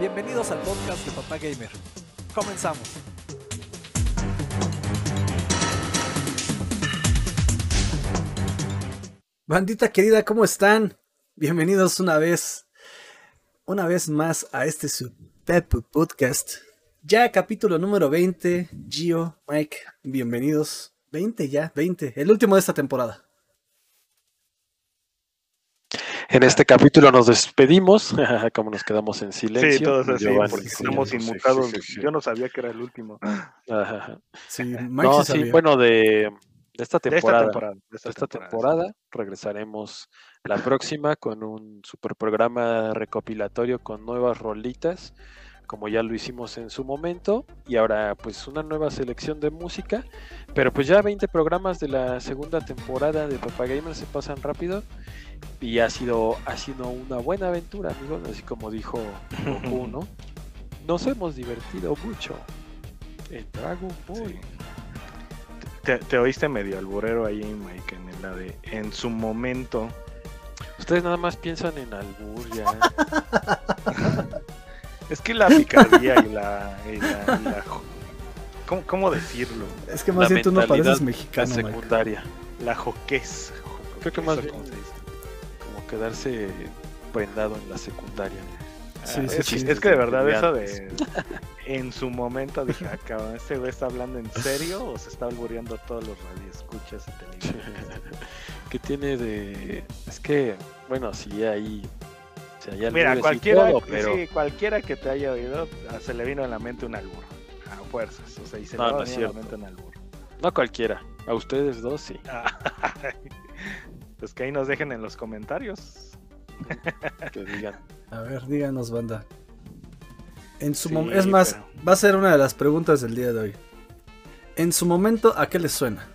Bienvenidos al podcast de Papá Gamer. Comenzamos. Bandita querida, ¿cómo están? Bienvenidos una vez, una vez más a este su Pep Podcast. Ya capítulo número 20. Gio, Mike, bienvenidos. 20 ya, 20. El último de esta temporada. En este capítulo nos despedimos, como nos quedamos en silencio. Sí, todos así, Giovanni, porque sí, estamos sí, inmutados. sí, sí. Yo no sabía que era el último. Ajá. Sí, Mike No, sí bueno, de, de esta De esta temporada. De de esta, esta temporada. temporada regresaremos la próxima con un super programa recopilatorio con nuevas rolitas, como ya lo hicimos en su momento, y ahora pues una nueva selección de música, pero pues ya 20 programas de la segunda temporada de Gamer se pasan rápido y ha sido, ha sido una buena aventura, amigos, así como dijo Goku, ¿no? Nos hemos divertido mucho en Dragon Ball. Sí. Te, te oíste medio alburero ahí, Mike, en la de en su momento. Ustedes nada más piensan en albur ya. Es que la picardía y la. y la- y la- ¿cómo, cómo decirlo? Es que más la bien tú no mentalidad pareces La mexicano, Mike. secundaria. La joquez. Creo que más bien ¿cómo se dice? como quedarse prendado en la secundaria. Sí, Ah, sí, es, sí. es que de verdad eso de. En su momento dije, ah, cabrón, ¿este güey está hablando en serio o se está albureando a todos los radioescuchas y televidentes? ¿Qué tiene de...? Es que, bueno, sí hay... sea, Mira, cualquiera, todo, pero sí, cualquiera que te haya oído, ah, se le vino a la mente un albur. A fuerzas. O sea, y se No, le no a es venir a la cierto. mente un albur. no cualquiera. A ustedes dos sí. pues que ahí nos dejen en los comentarios. Que digan. A ver, díganos, banda. En su Sí, mom- es más, pero- va a ser una de las preguntas del día de hoy. En su momento, ¿a qué les suena?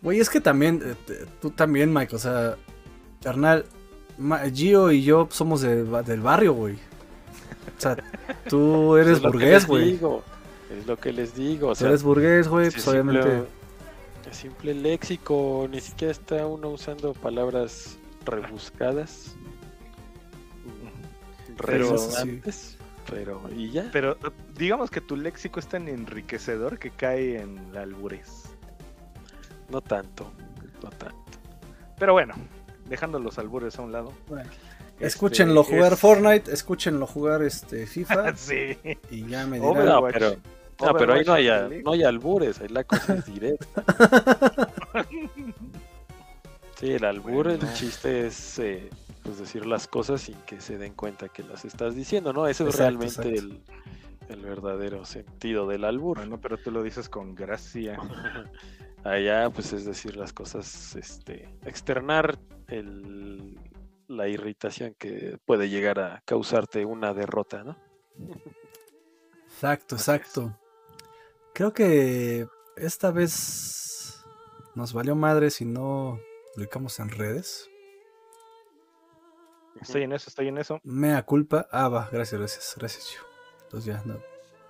Güey, es que también, eh, tú también, Mike, o sea, carnal, Gio y yo somos de del barrio, güey. O sea, tú eres Es lo que burgués, les güey. digo, Es lo que les digo. O Tú sea, eres burgués, güey, es pues simple- obviamente. es simple léxico, ni siquiera está uno usando palabras rebuscadas, Pero- resonantes, pero y ya. Pero digamos que tu léxico es tan enriquecedor que cae en la alburez. No tanto, no tanto. Pero bueno, dejando los albures a un lado. Bueno, este, Escúchenlo jugar es- Fortnite, escúchenlo jugar este FIFA sí. y ya me Overwatch. dirán. No, pero, no, pero ahí no hay, a- no hay albures, ahí la cosa es directa. Sí, el albur, Bueno. el chiste es eh, pues decir las cosas sin que se den cuenta que las estás diciendo, ¿no? Ese es Exacto, realmente exacto. El, el verdadero sentido del albur. Bueno, pero tú lo dices con gracia. Allá, pues es decir las cosas, este, externar el, la irritación que puede llegar a causarte una derrota, ¿no? Exacto, exacto. Creo que esta vez nos valió madre si no publicamos en redes. Estoy en eso, estoy en eso. Mea culpa. Ah, va, gracias, gracias, gracias, Gio. Entonces ya no,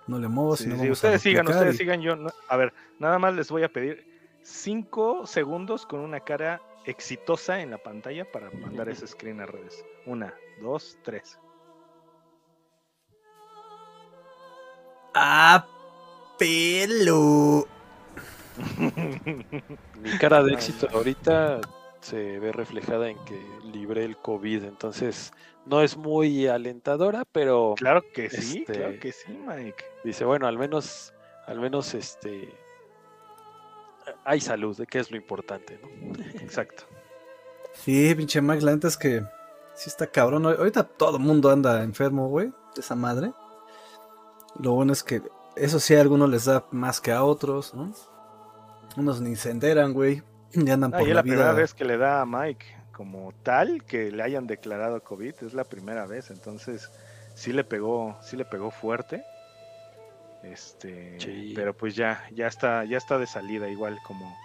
no le muevo, Sí, si no sí, vamos a ustedes sigan, ustedes y- sigan. Yo, no- a ver, nada más les voy a pedir cinco segundos con una cara exitosa en la pantalla para mandar ese screen a redes. Una, dos, tres. ¡Ah, pelo! Mi cara de éxito ahorita se ve reflejada en que libré el COVID, entonces no es muy alentadora, pero claro que sí, Este- claro que sí, Mike. dice, bueno, al menos, al menos este hay salud, que es lo importante, ¿no? Exacto. Sí, pinche Mike, la neta es que sí está cabrón. Ahorita todo el mundo anda enfermo, güey, de esa madre. Lo bueno es que eso sí a algunos les da más que a otros, ¿no? Unos ni se enteran, güey. Y andan Ah, por y es la, la primera vez que le da a Mike como tal que le hayan declarado COVID, es la primera vez, entonces sí le pegó, sí le pegó fuerte. Este, Sí. pero pues ya, ya está, ya está de salida, igual como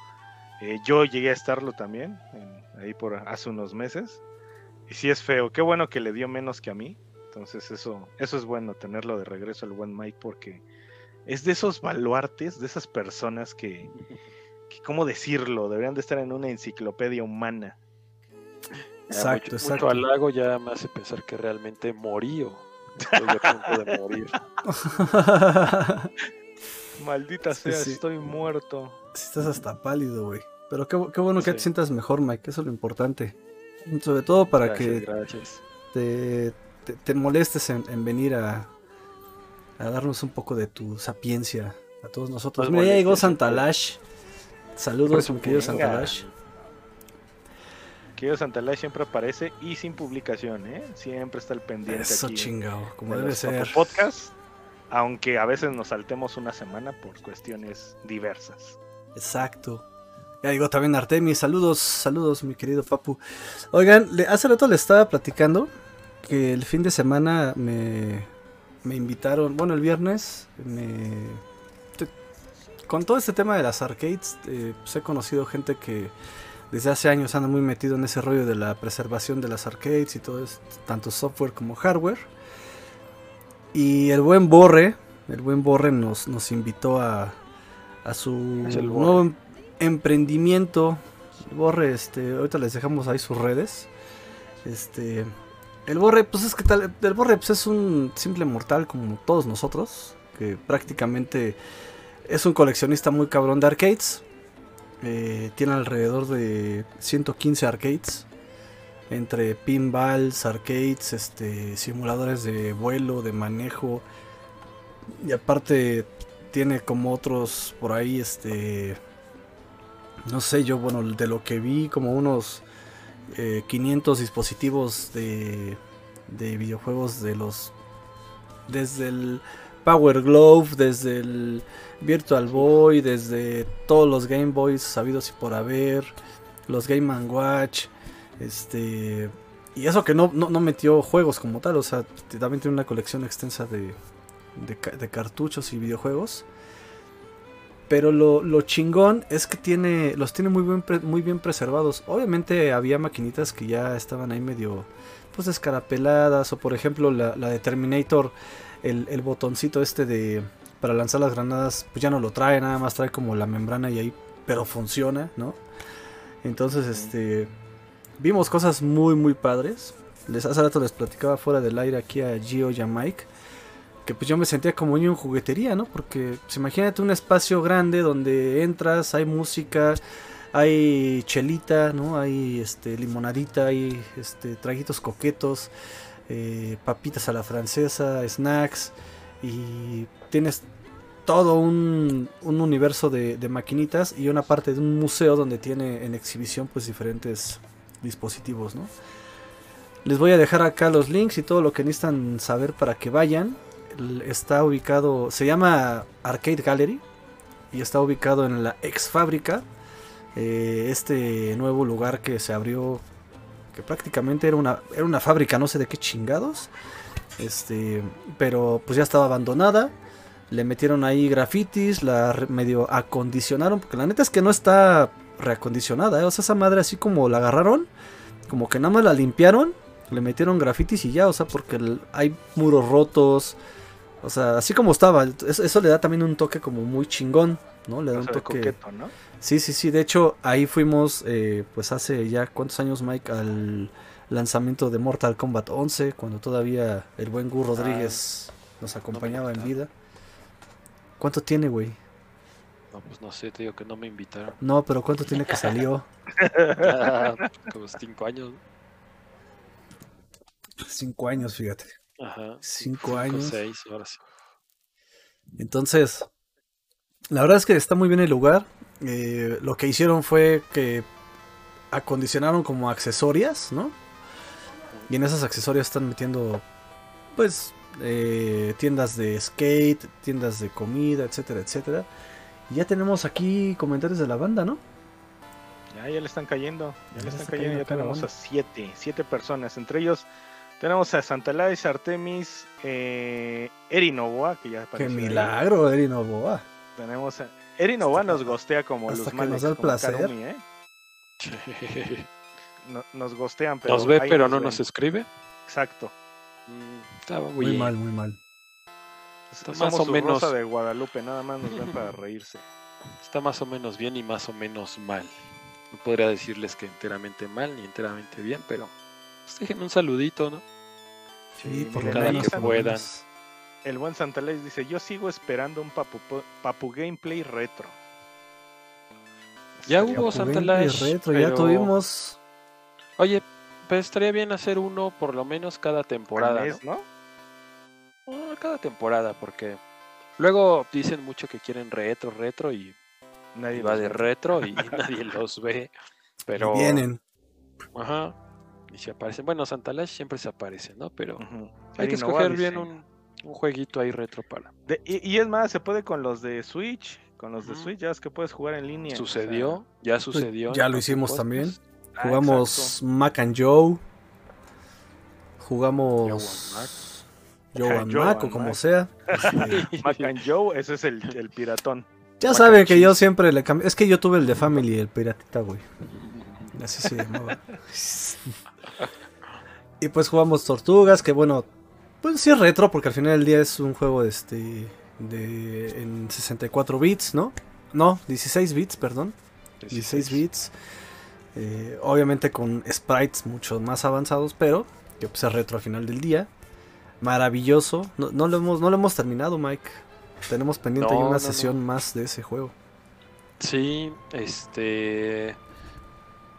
eh, yo llegué a estarlo también, en- ahí por hace unos meses. Y sí es feo, qué bueno que le dio menos que a mí. Entonces eso, eso es bueno tenerlo de regreso al buen Mike porque es de esos baluartes, de esas personas que, que, ¿cómo decirlo? Deberían de estar en una enciclopedia humana. Ya Exacto, mucho, exacto. Mucho halago ya me hace pensar que realmente morí o Estoy a punto de morir. Maldita Sí, sea, sí. estoy muerto. Si estás hasta pálido, güey. Pero qué, qué bueno que te Sí. sientas mejor, Mike. Eso es lo importante. Sobre todo para Gracias, que gracias. te, te- te molestes en, en venir a, a darnos un poco de tu sapiencia a todos nosotros. No Mira, ya llegó Santalash. Saludos, mi querido Venga. Santalash. Querido Santalay siempre aparece y sin publicación, ¿eh? Siempre está al pendiente Eso aquí chingado, como de debe los ser. Podcast, aunque a veces nos saltemos una semana por cuestiones diversas. Exacto. Ya llegó también Artemis. Saludos, saludos, mi querido Papu. Oigan, le- hace rato le estaba platicando que el fin de semana me, me invitaron, bueno, el viernes, me, te- con todo este tema de las arcades, eh, pues he conocido gente que desde hace años anda muy metido en ese rollo de la preservación de las arcades y todo esto, tanto software como hardware. Y el buen Borre, el buen Borre nos, nos invitó a, a su nuevo em- emprendimiento. Borre, este, ahorita les dejamos ahí sus redes. Este, el Borre, pues es que tal, el Borre pues es un simple mortal como todos nosotros, que prácticamente es un coleccionista muy cabrón de arcades. Eh, tiene alrededor de 115 arcades. Entre pinballs, arcades, este, simuladores de vuelo, de manejo. Y aparte tiene como otros por ahí, este... No sé, yo, bueno, de lo que vi, como unos eh, 500 dispositivos de, de videojuegos de los... Desde el Power Glove, desde el Virtual Boy, desde todos los Game Boys sabidos y por haber, los Game Watch, este... Y eso que no, no, metió juegos como tal, o sea, también tiene una colección extensa de, de, ca- de cartuchos y videojuegos. Pero lo, lo chingón es que tiene los tiene muy bien, muy bien preservados. Obviamente había maquinitas que ya estaban ahí medio pues descarapeladas. O por ejemplo la, la de Terminator, el, el botoncito este de para lanzar las granadas, pues ya no lo trae, nada más trae como la membrana y ahí, pero funciona, ¿no? Entonces, este, vimos cosas muy, muy padres. Les, hace rato les platicaba fuera del aire aquí a Gio y a Mike. Que pues yo me sentía como niño en juguetería, ¿no? Porque pues, imagínate un espacio grande donde entras, hay música, hay chelita, ¿no? Hay este, limonadita, hay este, traguitos coquetos, eh, papitas a la francesa, snacks. Y tienes todo un, un universo de, maquinitas y una parte de un museo donde tiene en exhibición pues diferentes dispositivos, ¿no? Les voy a dejar acá los links y todo lo que necesitan saber para que vayan. Está ubicado, se llama Arcade Gallery y está ubicado en la ex fábrica. eh, este nuevo lugar que se abrió, que prácticamente era una, era una fábrica, no sé de qué chingados. Este, pero pues ya estaba abandonada. Le metieron ahí grafitis, la medio acondicionaron, porque la neta es que no está reacondicionada, ¿eh? o sea, esa madre así como la agarraron, como que nada más la limpiaron, le metieron grafitis y ya, o sea, porque hay muros rotos, o sea, así como estaba, eso, eso le da también un toque como muy chingón, ¿no? Le da O un sea, toque... coqueto, ¿no? Sí, sí, sí. De hecho, ahí fuimos, eh, pues hace ya cuántos años, Mike, al lanzamiento de Mortal Kombat 11, cuando todavía el buen Gu Rodríguez nos acompañaba en vida. ¿Cuánto tiene, güey? No, pues no sé, te digo que no me invitaron. No, pero ¿cuánto tiene que salió? Como cinco años. ¿no? Cinco años, fíjate. Ajá. Cinco años. seis, ahora sí. Entonces, la verdad es que está muy bien el lugar. Eh, lo que hicieron fue que acondicionaron como accesorias, ¿no? Y en esas accesorias están metiendo, pues, eh, tiendas de skate, tiendas de comida, etcétera, etcétera. Y ya tenemos aquí comentarios de la banda, ¿no? Ya, ya le están cayendo. Ya Ya, le están está cayendo. cayendo Ya tenemos a siete, siete personas. Entre ellos tenemos a Santalais, Artemis, eh, Eri Novoa, que ya ¡Qué apareció ahí. milagro, Eri Novoa! Tenemos a Eri Novoa nos gostea como Hasta los que males, nos da el placer. Karumi, ¿eh? No- nos gostean, pero nos ve, ahí pero no ven. nos escribe. Exacto. Mm, estaba muy, Muy mal, muy mal. Está Somos más o su menos- Rosa de Guadalupe, nada más nos ven para reírse. Está más o menos bien y más o menos mal. No podría decirles que enteramente mal ni enteramente bien, pero pues, déjenme un saludito, ¿no? Sí, por lo miren, cada que puedan. El buen Santalex dice, yo sigo esperando un papu, papu gameplay retro. Ya hubo Santa retro, ya tuvimos. Oye, pues estaría bien hacer uno por lo menos cada temporada. al mes, ¿no? ¿no? Ah, Cada temporada, porque luego dicen mucho que quieren retro, retro y Nadie y va de retro y nadie los ve. Pero. y Vienen. Ajá. Y se aparecen. Bueno, Santa Lash siempre se aparece, ¿no? Pero hay que escoger bien un, un jueguito ahí retro para. De- y, y es más, se puede con los de Switch. Con los de. Switch ya es que puedes jugar en línea. o sea, Sucedió, ya sucedió. Pues, ya lo hicimos Podcast. Ah, Jugamos Mac and Joe. Joe Jugamos Joe and Joe Mac o and como Mac. sea. Este, exacto. Mac and Joe, ese es el, el piratón. ya Mac saben and que yo siempre le cambio. Es que yo tuve el de Family, el piratita, güey. Así se llamaba. y pues jugamos Tortugas, que bueno, pues sí es retro, porque al final del día es un juego de este. de. en 64 bits, ¿no? No, 16 bits, perdón. 16 bits. Eh, obviamente con sprites mucho más avanzados, pero que pues es retro al final del día. Maravilloso. No, no lo, hemos, no lo hemos terminado, Mike. Tenemos pendiente No, una no, sesión más de ese juego. Sí, este.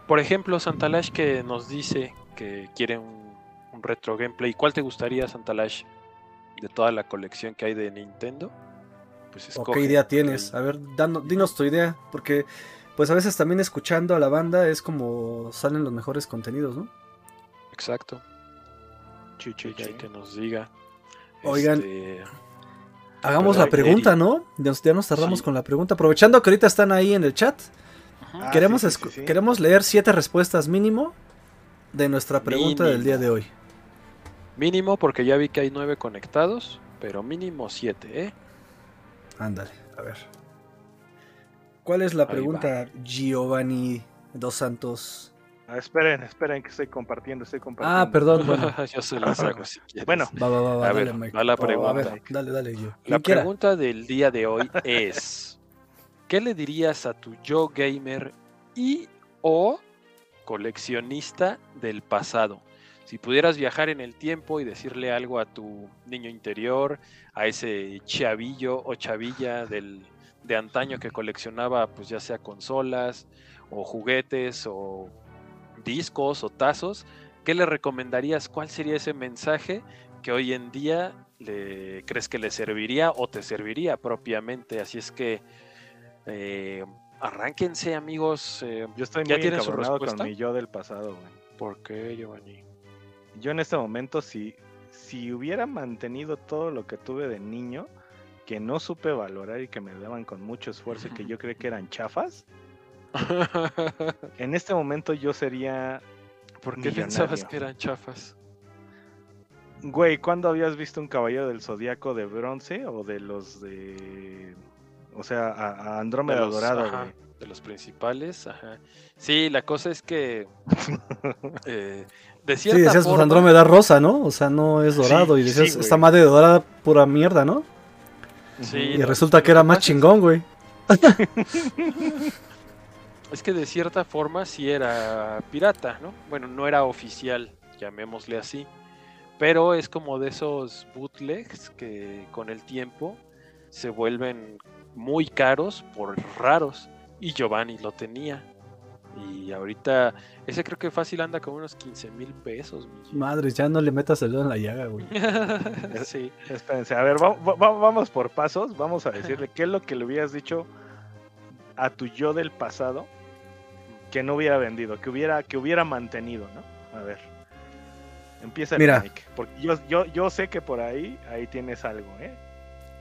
Por ejemplo, Santalash que nos dice que quiere un, un retro gameplay. ¿Cuál te gustaría, Santalash? De toda la colección que hay de Nintendo. Pues ¿O qué idea tienes? A ver, danos- dinos tu idea, porque pues a veces también escuchando a la banda es como salen los mejores contenidos, ¿no? Exacto. Chichi, que, que nos diga. Oigan, Este, Hagamos Pero, la pregunta, Eri- ¿no? Ya nos, ya nos cerramos Sí. con la pregunta. Aprovechando que ahorita están ahí en el chat, Ah, queremos, sí, sí, escu- sí, sí. queremos leer siete respuestas mínimo de nuestra pregunta del día de hoy. mínimo, porque ya vi que hay nueve conectados, pero mínimo siete, ¿eh? Ándale, a ver. ¿Cuál es la Ahí pregunta, Giovanni Dos Santos? Ah, esperen, esperen que estoy compartiendo, estoy compartiendo. Ah, perdón, bueno. Yo se las hago si quieres. Bueno, Va, va, va, va, A dale, ver, Mike. va la Oh, a pregunta. ver, dale, dale, yo. La quiera. pregunta del día de hoy es: ¿Qué le dirías a tu yo gamer y o coleccionista del pasado? Si pudieras viajar en el tiempo y decirle algo a tu niño interior, a ese chavillo o chavilla del, de antaño que coleccionaba, pues ya sea consolas o juguetes o discos o tazos, ¿qué le recomendarías? ¿Cuál sería ese mensaje que hoy en día le crees que le serviría o te serviría propiamente? Así es que eh, arránquense, amigos. eh, yo estoy ¿Ya muy encabronado con mi yo del pasado, güey. ¿Por qué, Giovanni? Yo en este momento, si, si hubiera mantenido todo lo que tuve de niño, que no supe valorar y que me daban con mucho esfuerzo y que yo creí que eran chafas, en este momento yo sería... ¿Por qué pensabas que eran chafas? Güey, ¿cuándo habías visto un caballero del zodiaco de bronce o de los de... O sea, a, a De Andrómeda los, Dorada, ajá, güey? de los principales, ajá. Sí, la cosa es que eh, de Sí, cierta decías, pues Andrómeda rosa, ¿no? O sea, no es dorado. y sí, decías, güey. esta madre dorada, pura mierda, ¿no? Sí, Y resulta lo que era más chingón, güey. Es que de cierta forma sí era pirata, ¿no? Bueno, no era oficial, llamémosle así. Pero es como de esos bootlegs que con el tiempo se vuelven muy caros por raros. Y Giovanni lo tenía. Y ahorita, ese creo que fácil anda con unos 15 mil pesos. Madre, ya no le metas el dedo en la llaga, güey. Sí. Espérense, a ver, va- va- va- vamos por pasos. Vamos a decirle qué es lo que le hubieras dicho a tu yo del pasado que no hubiera vendido, que hubiera, que hubiera mantenido, ¿no? A ver. Empieza el Mira. Mike, porque yo, yo, yo sé que por ahí, ahí tienes algo, ¿eh?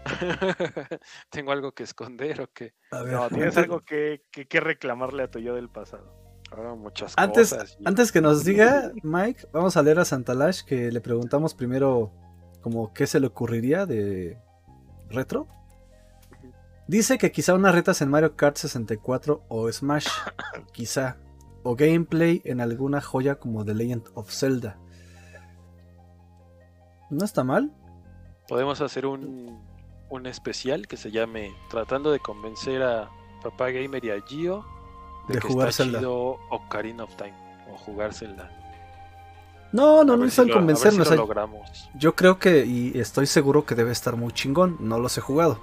Tengo algo que esconder o A ver, No, tienes antes, algo que, que, que reclamarle a tu yo del pasado. haga muchas antes, cosas. y- antes que nos diga, Mike, vamos a leer a Santalash que le preguntamos primero como qué se le ocurriría de retro. Dice que quizá unas retas en Mario Kart 64 o Smash, quizá, o gameplay en alguna joya como The Legend of Zelda. No está mal. Podemos hacer un, un especial que se llame Tratando de convencer a Papá Gamer y a Gio de, De que jugar está Zelda. chido Ocarina of Time o jugar Zelda. No, no, no si necesitan si o sea, lo logramos. yo creo que, y estoy seguro que debe estar muy chingón. No los he jugado.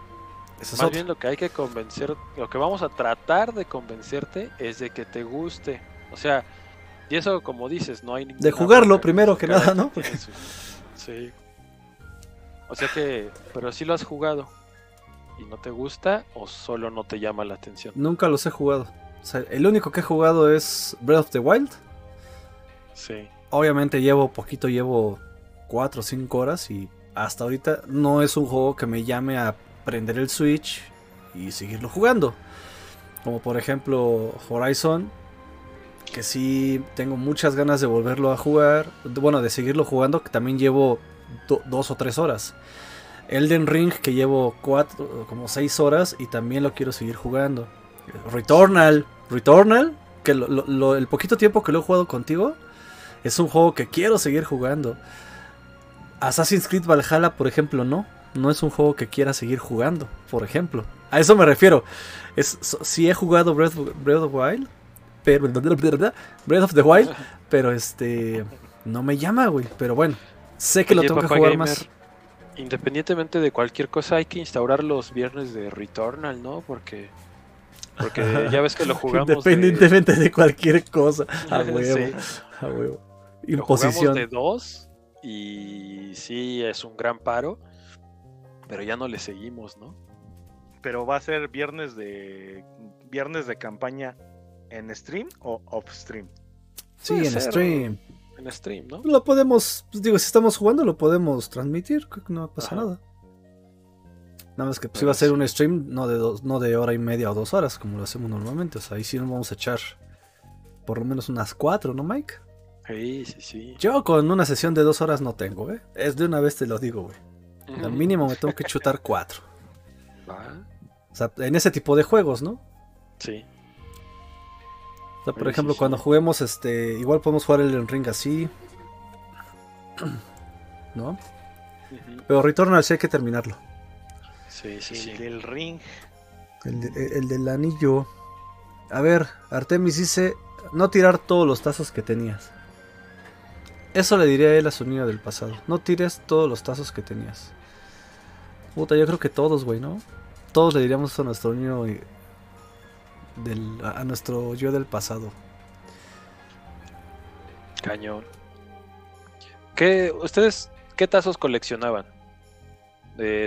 Ese es Más bien lo que hay que convencer, lo que vamos a tratar de convencerte es de que te guste. O sea, y eso como dices, no hay ninguna jugarlo bronca, primero que nada, ¿no? Sí. O sea que, pero sí lo has jugado y no te gusta o solo no te llama la atención. Nunca los he jugado. O sea, el único que he jugado es Breath of the Wild. Sí. Obviamente llevo poquito, llevo 4 o 5 horas y hasta ahorita no es un juego que me llame a prender el Switch y seguirlo jugando. Como por ejemplo Horizon, que sí tengo muchas ganas de volverlo a jugar. Bueno, de seguirlo jugando, que también llevo 2 o 3 horas. Elden Ring, que llevo cuatro, como 6 horas y también lo quiero seguir jugando. Returnal, Returnal, que lo- el poquito tiempo que lo he jugado contigo, es un juego que quiero seguir jugando. Assassin's Creed Valhalla, por ejemplo, no. No es un juego que quiera seguir jugando, por ejemplo. A eso me refiero. Es, so- he jugado Breath, Breath of the Wild, pero Breath of the Wild, pero este no me llama, güey. Pero bueno, sé que lo tengo que jugar Gamer, más. Independientemente de cualquier cosa, hay que instaurar los viernes de Returnal, ¿no? Porque porque ya ves que lo jugamos de, Independientemente de cualquier cosa. A huevo, Sí. a huevo. Lo jugamos Imposición. de dos y sí es un gran paro, pero ya no le seguimos, ¿no? Pero va a ser viernes de viernes de campaña en stream o off stream. Sí, en ser, stream. En stream, ¿no? Lo podemos, pues, digo, si estamos jugando, lo podemos transmitir, creo que no pasa Ajá. nada. Nada más que pues, iba a ser un stream no de, dos, no de hora y media o dos horas, como lo hacemos normalmente. O sea, ahí sí nos vamos a echar por lo menos unas cuatro, ¿no, Mike? Sí, sí, sí. Yo con una sesión de dos horas no tengo, ¿eh? Es de una vez te lo digo, güey. Al mínimo me tengo que chutar cuatro. Va, O sea, en ese tipo de juegos, ¿no? Sí. O sea, por ejemplo, sí, cuando sí. juguemos, este, igual podemos jugar el ring así. ¿No? Pero Returnal sí hay que terminarlo. Sí, sí, el sí. del ring. El, de- el del anillo. A ver, Artemis dice no tirar todos los tazos que tenías. Eso le diría a él a su niño del pasado. No tires todos los tazos que tenías. Puta, yo creo que todos, güey, ¿no? Todos le diríamos eso a nuestro niño y- del, a nuestro yo del pasado. Cañón. ¿Qué, ¿Ustedes qué tazos coleccionaban?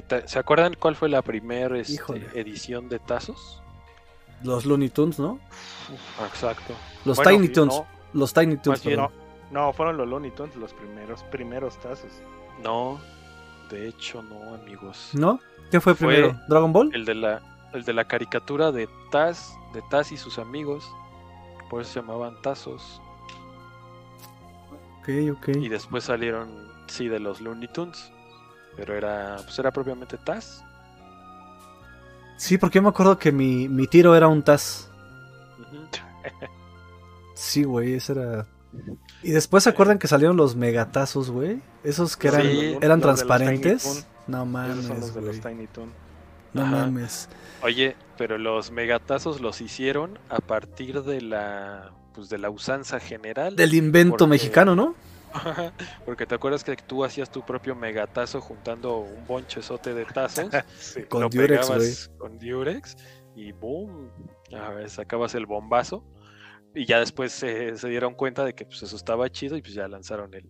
Ta- ¿Se acuerdan cuál fue la primera este, edición de tazos? Los Looney Tunes, ¿no? Exacto. Los Bueno, Tiny no. Los Tiny perdón. No, no, fueron los Looney Tunes los primeros, primeros tazos. No, de hecho no, amigos. ¿No? ¿Qué fue Fue primero? ¿Dragon Ball? El de la, el de la caricatura de Taz, de Taz y sus amigos. Por eso se llamaban tazos. Ok, ok. Y después salieron, sí, de los Looney Tunes. Pero era, pues era propiamente Taz. Sí, porque yo me acuerdo que mi, mi tiro era un Taz. Sí, güey, ese era. Y después se acuerdan que salieron los megatazos, güey. Esos que eran, Sí, eran transparentes. No Esos son mames, los de los. Tiny Toon. No Ajá. mames. Oye, pero los megatazos los hicieron a partir de la, pues de la usanza general. Del invento Porque- mexicano, ¿no? Porque te acuerdas que tú hacías tu propio megatazo juntando un bonchezote de tazos. Sí. Con lo Durex, pegabas con Durex y boom, a ver, sacabas el bombazo y ya después se se dieron cuenta de que pues, eso estaba chido y pues ya lanzaron el,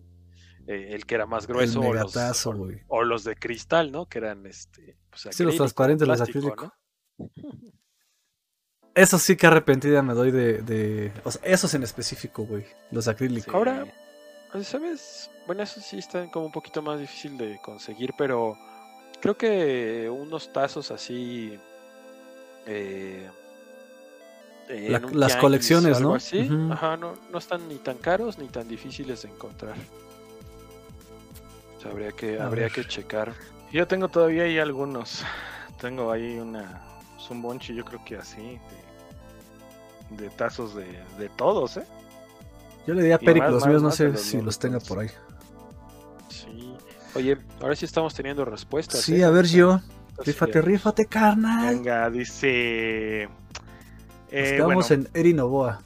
eh, el que era más grueso o los, o- los de cristal, ¿no? Que eran este pues, Sí, los acrílico, transparentes, los plástico, acrílico. ¿no? Eso sí que arrepentida me doy de. de... O sea, esos en específico, güey. Los acrílicos. Sí. Ahora, Pues, ¿sabes? Bueno, eso sí está como un poquito más difícil de conseguir, pero creo que unos tazos así. eh, eh, La- las tianguis colecciones, ¿no? así. Ajá, no, no están ni tan caros ni tan difíciles de encontrar. O sea, habría que, A habría ver. que checar. Yo tengo todavía ahí algunos. Tengo ahí una. Es un bonche, yo creo que así. De, de tazos de, de todos, ¿eh? Yo le di a más, los míos, no sé los si los tenga por ahí. Sí. Oye, ahora sí estamos teniendo respuestas. Sí, ¿eh? a ver, yo. Rífate, rífate, carnal. Venga, dice. Nos Eh, bueno, en Eri Novoa.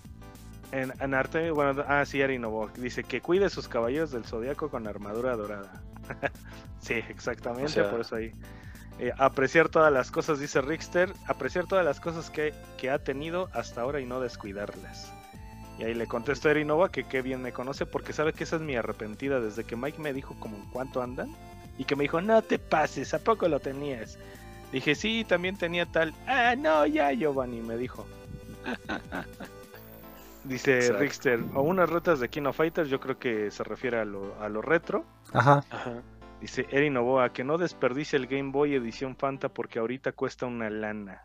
En, en arte, bueno, ah, sí, Ari dice que cuide sus caballeros del zodiaco con armadura dorada. sí, exactamente, O sea- por eso ahí. Eh, apreciar todas las cosas, dice Rickster, apreciar todas las cosas que, que ha tenido hasta ahora y no descuidarlas. Y ahí le contesto a Eri Nova que qué bien me conoce porque sabe que esa es mi arrepentida desde que Mike me dijo como en cuánto andan y que me dijo no te pases, ¿a poco lo tenías? Dije sí, también tenía tal. Ah, no, ya Giovanni me dijo. Dice Exacto. Rickster, o unas retas de King of Fighters, yo creo que se refiere a lo, a lo retro. Ajá. Ajá. Dice Eri Novoa, que no desperdicie el Game Boy edición Fanta porque ahorita cuesta una lana.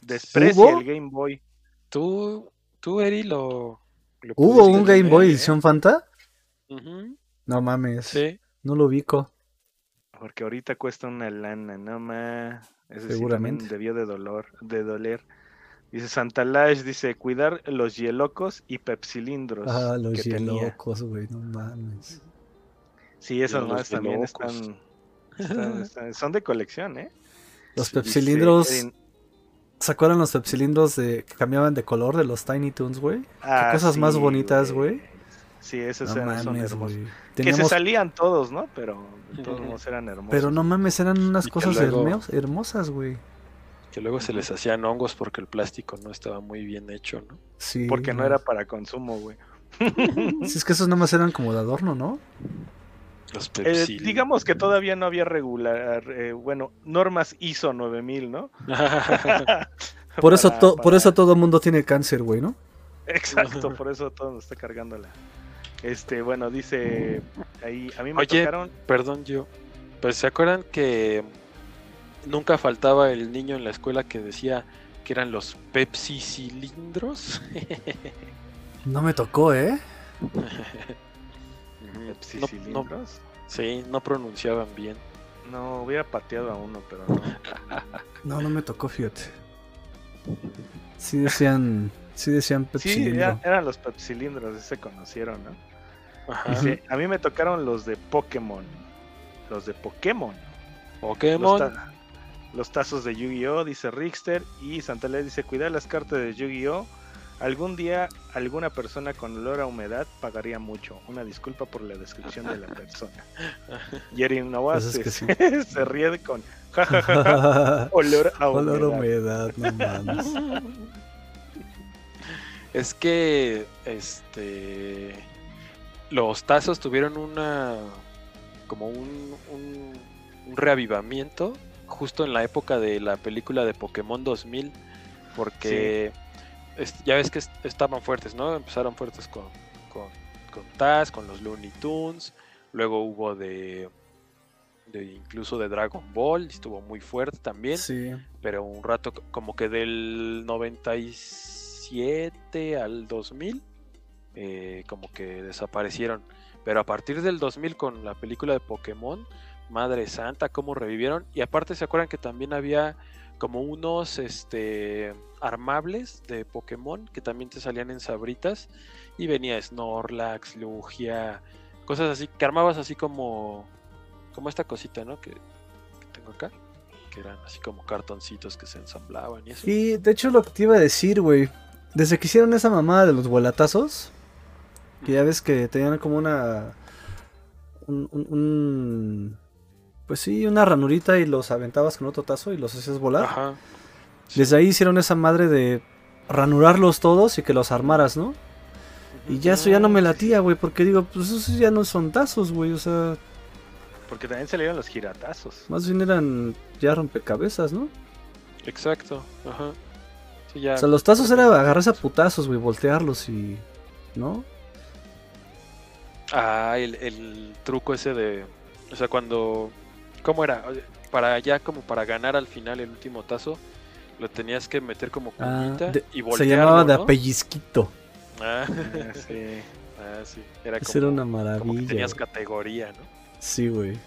Desprecia ¿Hubo? el Game Boy. Tú, tú, Eri, lo. lo ¿Hubo un Game Boy ¿eh? edición Fanta? Ujú, No mames. Sí. No lo ubico. Porque ahorita cuesta una lana, no más. Sí Seguramente. debió de dolor, de doler. Dice Santa Lash, dice cuidar los hielocos y pepsilindros Ah, los que tenía. locos, güey. No mames. Sí, esas Los más también hielocos. están, están- están- son de colección, ¿eh? Los Sí, pepsilindros. ¿Se acuerdan los pepsilindros de que cambiaban de color de los Tiny Toons, güey? Ah, cosas más bonitas, güey. Sí, esos No eran, son mames, hermosos. güey. Que se salían todos, ¿no? Pero todos eran hermosos. Pero no mames, eran unas cosas luego- hermos- hermosas, güey. Que luego se les hacían hongos porque el plástico no estaba muy bien hecho, ¿no? Sí. Porque no era para consumo, güey. Sí, es que esos nada más eran como de adorno, ¿no? Los Eh, Pepsi. digamos que todavía no había regular, eh, bueno, normas ISO 9000, ¿no? Por eso, Para- por eso todo el mundo tiene cáncer, güey, ¿no? Exacto, por eso todo nos está cargando la. Este, bueno, dice ahí, a mí me Oye, tocaron. Perdón, yo. Pues se acuerdan que nunca faltaba el niño en la escuela que decía que eran los Pepsi cilindros. No me tocó, ¿eh? Pepsi No- no- cilindros. sí, no pronunciaban bien. No, hubiera pateado a uno, pero no. No, no me tocó, fíjate. Sí decían, sí decían Sí, pepsilindro. ya eran los pepsilindros, ese se conocieron, ¿no? Ajá. A mí me tocaron los de Pokémon. Los de Pokémon. Pokémon. Los tazos de Yu-Gi-Oh! Dice Rickster. Y Santander dice: Cuidar las cartas de Yu-Gi-Oh! Algún día alguna persona con olor a humedad pagaría mucho. Una disculpa por la descripción de la persona. Jerry Nova Pues es se, que sí. se ríe con ja, ja, ja, ja, olor a humedad. Olor a humedad, no mames. Es que este los tazos tuvieron una como un, un, un reavivamiento justo en la época de la película de Pokémon 2000 porque es- ya ves que est- estaban fuertes, ¿no? Empezaron fuertes con, con, con Taz, con los Looney Tunes, luego hubo de, de incluso de Dragon Ball, estuvo muy fuerte también Sí. pero un rato como que del 97 al 2000 eh, como que desaparecieron pero a partir del 2000 con la película de Pokémon Madre Santa cómo revivieron y aparte se acuerdan que también había como unos este armables de Pokémon que también te salían en sabritas y venía Snorlax, Lugia, cosas así que armabas así como como esta cosita, ¿no? Que, que tengo acá que eran así como cartoncitos que se ensamblaban y eso. Y de hecho lo que te iba a decir, güey. Desde que hicieron esa mamada de los vuelatazos, que ya ves que tenían como una... Un, un- un- pues sí, una ranurita y los aventabas con otro tazo y los hacías volar. Ajá. Desde ahí hicieron esa madre de ranurarlos todos y que los armaras, ¿no? Y ya eso ya no me latía, güey, porque digo, pues esos ya no son tazos, güey, o sea, Porque también salieron los giratazos. más bien eran ya rompecabezas, ¿no? Exacto. Ajá. Sí, ya. O sea, los tazos era agarrarse a putazos, güey, voltearlos y... ¿No? Ah, el, el truco ese de. O sea, cuando. ¿Cómo era? Para ya, como para ganar al final el último tazo, lo tenías que meter como Ah, cuñita y se llamaba de ¿no? apellisquito. Ah, Ah, sí. ah, sí. Era como, era una como que maravilla. tenías güey. categoría, ¿no? Sí, güey.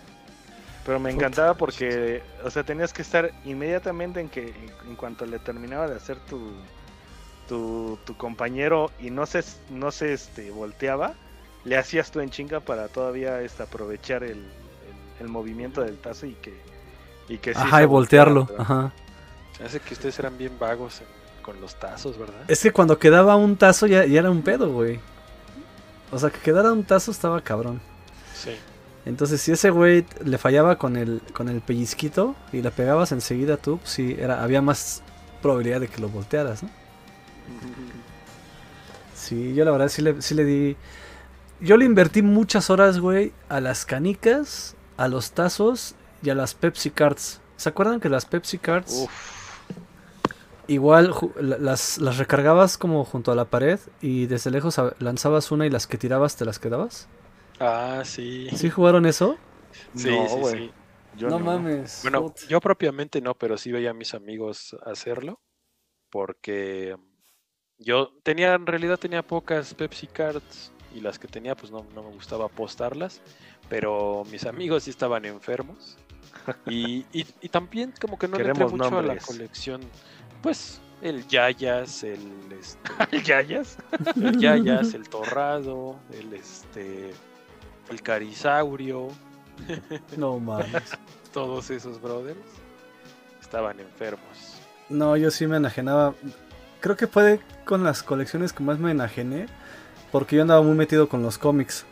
Pero me encantaba porque, o sea, tenías que estar inmediatamente en que, en cuanto le terminaba de hacer tu, tu, tu compañero y no se, no se este, volteaba, le hacías tú en chinga para todavía este, aprovechar el, el, movimiento del tazo y que, y que sí Ajá, y voltearlo. Ajá. Se hace que ustedes eran bien vagos en con los tazos, ¿verdad? Es que cuando quedaba un tazo ya, ya era un pedo, güey. O sea, que quedara un tazo estaba cabrón. Sí. Entonces, si ese güey le fallaba con el, con el pellizquito y le pegabas enseguida tú, pues sí, era, había más probabilidad de que lo voltearas, ¿no? Sí, yo la verdad sí le, sí le di. Yo le invertí muchas horas, güey, a las canicas, a los tazos y a las Pepsi Cards. ¿Se acuerdan que las Pepsi Cards Uf, igual las, las recargabas como junto a la pared y desde lejos lanzabas una y las que tirabas te las quedabas? ah, sí. ¿Sí jugaron eso? Sí, No, sí, güey. sí. Yo no, mames. Bueno, yo propiamente no, pero sí veía a mis amigos hacerlo. Porque yo tenía, en realidad tenía pocas Pepsi Cards y las que tenía pues no, no me gustaba apostarlas. Pero mis amigos sí estaban enfermos. Y, y, y también como que no le entré mucho a la colección. Pues el Yayas, el, este, ¿Yayas? el Yayas, el Torrado, el este el Carisaurio. No mames. todos esos brothers estaban enfermos. No, yo sí me enajenaba. Creo que fue con las colecciones que más me enajené. Porque yo andaba muy metido con los cómics.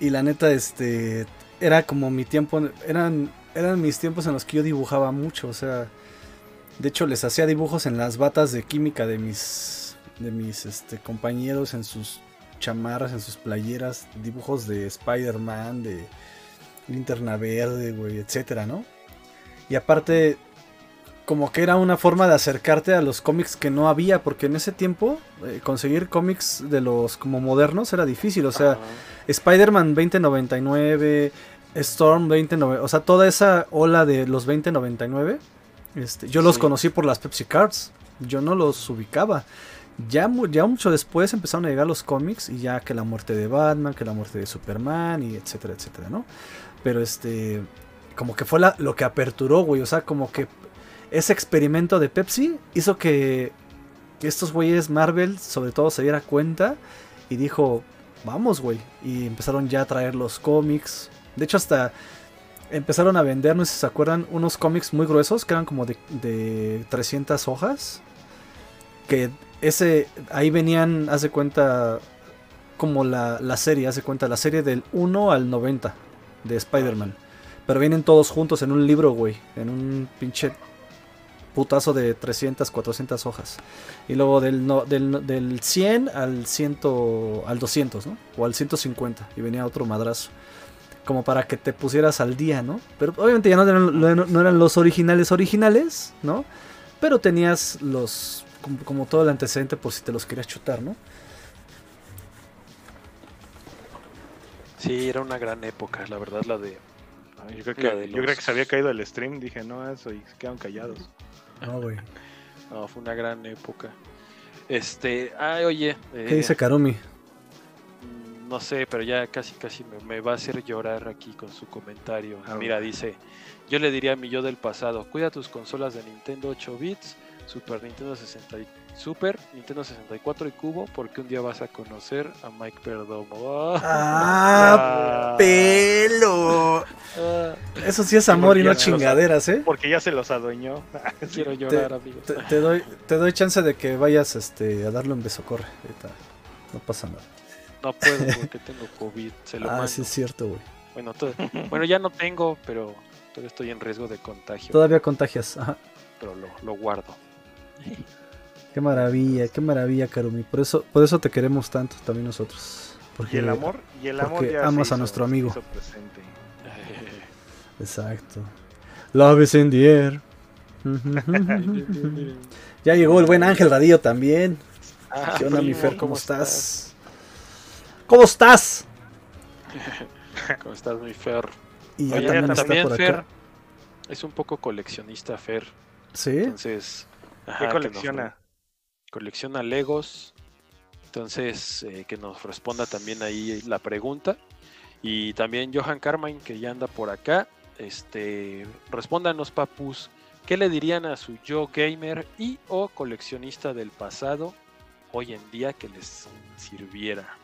Y la neta, este. Era como mi tiempo. Eran, eran mis tiempos en los que yo dibujaba mucho. O sea. De hecho, les hacía dibujos en las batas de química de mis. De mis este, compañeros. En sus chamarras, en sus playeras. Dibujos de Spider-Man, de Linterna Verde, güey, etcétera, ¿no? Y aparte, como que era una forma de acercarte a los cómics que no había, porque en ese tiempo eh, conseguir cómics de los como modernos era difícil, o sea, Ajá. Spider-Man 2099, Storm 2099, o sea, toda esa ola de los 2099, este, yo los conocí por las Pepsi Cards, yo no los ubicaba. Ya, ya mucho después empezaron a llegar los cómics y ya que la muerte de Batman, que la muerte de Superman y etcétera, etcétera, ¿no? Pero este, como que fue la- lo que aperturó, güey, o sea, como que ese experimento de Pepsi hizo que, estos güeyes Marvel, sobre todo, se diera cuenta y dijo, vamos, güey. Y empezaron ya a traer los cómics. De hecho, hasta empezaron a vender, no sé si se acuerdan, unos cómics muy gruesos que eran como de, de 300 hojas. Que ese, ahí venían, haz de cuenta, como la, la serie, haz de cuenta, la serie del 1 al 90 de Spider-Man. Pero vienen todos juntos en un libro, güey. En un pinche putazo de 300, 400 hojas. Y luego del, no- del, no- del 100 al 100, al 200, ¿no? O al 150. Y venía otro madrazo. Como para que te pusieras al día, ¿no? Pero obviamente ya no eran, no- eran los originales originales, ¿no? Pero tenías los... Como, como todo el antecedente por si te los querías chutar, ¿no? Sí, era una gran época, la verdad, la de. Yo creo, que, yo creo que se había caído el stream. Dije, no, eso. Y se quedaron callados. No, güey. No, fue una gran época. Este. Ay, oye. ¿Qué eh, dice Karumi? mm, No sé, pero ya casi casi me, me va a hacer llorar aquí con su comentario. A Mira, dice, yo le diría a mi yo del pasado, cuida tus consolas de Nintendo 8 bits, Super Nintendo 60 y- Super Nintendo 64 y Cubo, porque un día vas a conocer a Mike Perdomo. ¡Ah! ¡Pelo! Ah, Eso sí es amor y no los- chingaderas, ¿eh? Porque ya se los adueñó. quiero llorar, amigo. Te, te doy, te doy chance de que vayas este, a darle un beso, corre. No pasa nada. No puedo porque tengo COVID. Se lo Ah, mando. sí es cierto, güey. Bueno, bueno, ya no tengo, pero todavía estoy en riesgo de contagio. Todavía contagias. Ajá. Pero lo, lo guardo. Qué maravilla, qué maravilla, Karumi. Por eso, por eso te queremos tanto también nosotros. Porque Y el amor, y el amor porque ya amas a nuestro amigo. Exacto. Love is in the air. ya llegó el buen Ángel Radillo también. Ah, ¿Qué onda, mi Fer? ¿Cómo estás? ¿Cómo estás? ¿Cómo estás, mi Fer? Y Oye, también, también, está por Fer acá. es un poco coleccionista, Fer. ¿Sí? Entonces, ajá, ¿Qué que colecciona? nos- colecciona Legos. Entonces, eh, que nos responda también ahí la pregunta. Y también Johan Carmine, que ya anda por acá. Este, respóndanos, papus. ¿Qué le dirían a su yo gamer y o coleccionista del pasado hoy en día que les sirviera?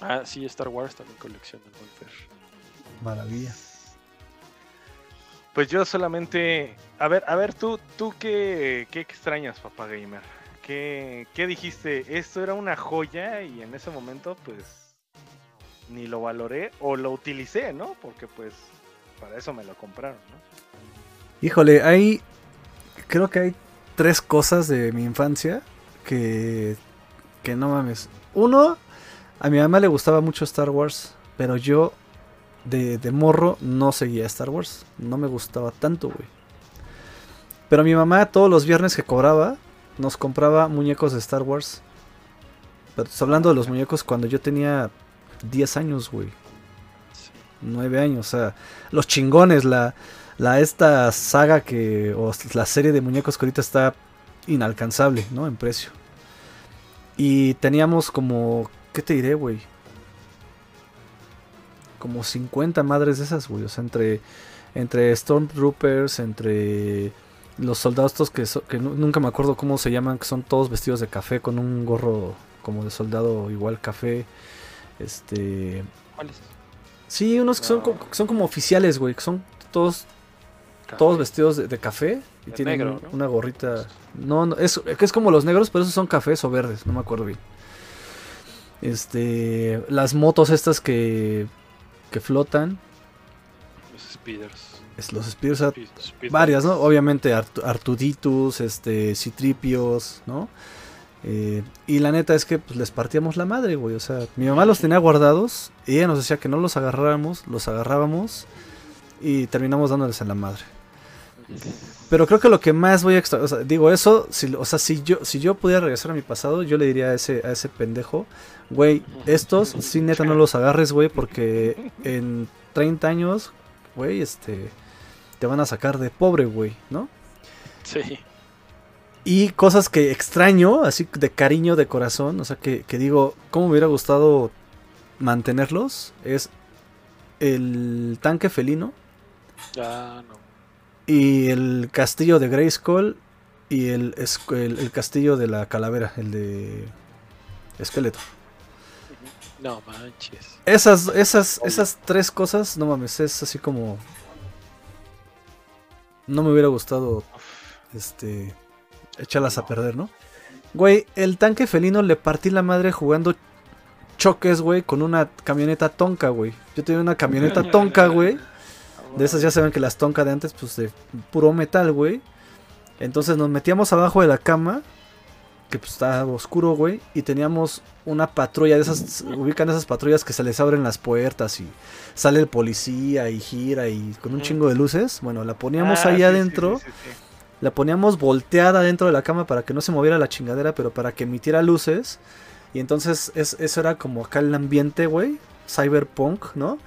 Ah, sí, Star Wars también colecciona. Maravilla. Pues yo solamente. A ver, a ver, tú, tú qué, qué extrañas, papá gamer. ¿Qué, ¿Qué dijiste? Esto era una joya y en ese momento, pues. Ni lo valoré o lo utilicé, ¿no? Porque, pues. Para eso me lo compraron, ¿no? Híjole, hay. Creo que hay tres cosas de mi infancia que. Que no mames. Uno, a mi mamá le gustaba mucho Star Wars, pero yo de, de morro no seguía Star Wars. No me gustaba tanto, güey. Pero mi mamá todos los viernes que cobraba nos compraba muñecos de Star Wars. Pero hablando de los muñecos cuando yo tenía 10 años, güey. 9 años, o sea, los chingones, la, la esta saga que, o la serie de muñecos que ahorita está inalcanzable, ¿no? En precio. Y teníamos como, ¿qué te diré, güey? Como 50 madres de esas, güey. O sea, entre, entre Stormtroopers, entre los soldados estos que, so- que nu- nunca me acuerdo cómo se llaman, que son todos vestidos de café con un gorro como de soldado igual café. Este... ¿Cuáles? Sí, unos que son, que son como oficiales, güey, que son todos todos vestidos de, de café y De tienen negro, un- ¿no? una gorrita. No, no, es, que es como los negros, pero esos son cafés o verdes, no me acuerdo bien. Este, las motos estas que que flotan, Los speeders. es los Spears, Speed- speed varias, ¿no? Obviamente Artu- Artuditus, este, Citripios, ¿no? Eh, y la neta es que pues, les partíamos la madre, güey. O sea, mi mamá los tenía guardados y ella nos decía que no los agarráramos, los agarrábamos y terminamos dándoles en la madre. Pero creo que lo que más voy a extra- o sea, digo eso, si, o sea, si yo si yo pudiera regresar a mi pasado, yo le diría a ese a ese pendejo, güey, estos sí neta no los agarres, güey, porque en 30 años, güey, este te van a sacar de pobre, güey, ¿no? Sí. Y cosas que extraño, así de cariño, de corazón, o sea, que, que digo, ¿cómo me hubiera gustado mantenerlos? Es el tanque felino Ah, no. Y el castillo de Grayskull y el, el, el castillo de la calavera, el de esqueleto. No manches. Esas, esas, esas tres cosas, no mames, es así como... No me hubiera gustado, este, echarlas a perder, ¿no? Güey, el tanque felino le partí la madre jugando choques, güey, con una camioneta tonka, güey. Yo tenía una camioneta tonka, güey. De esas ya saben que las tonka de antes, pues de puro metal, güey. Entonces nos metíamos abajo de la cama, que pues estaba oscuro, güey, y teníamos una patrulla de esas, ubican esas patrullas que se les abren las puertas y sale el policía y gira y con un chingo de luces. Bueno, la poníamos Ah, ahí sí, adentro, sí, sí, sí. la poníamos volteada dentro de la cama para que no se moviera la chingadera, pero para que emitiera luces. Y entonces es- eso era como acá el ambiente, güey, cyberpunk, ¿no?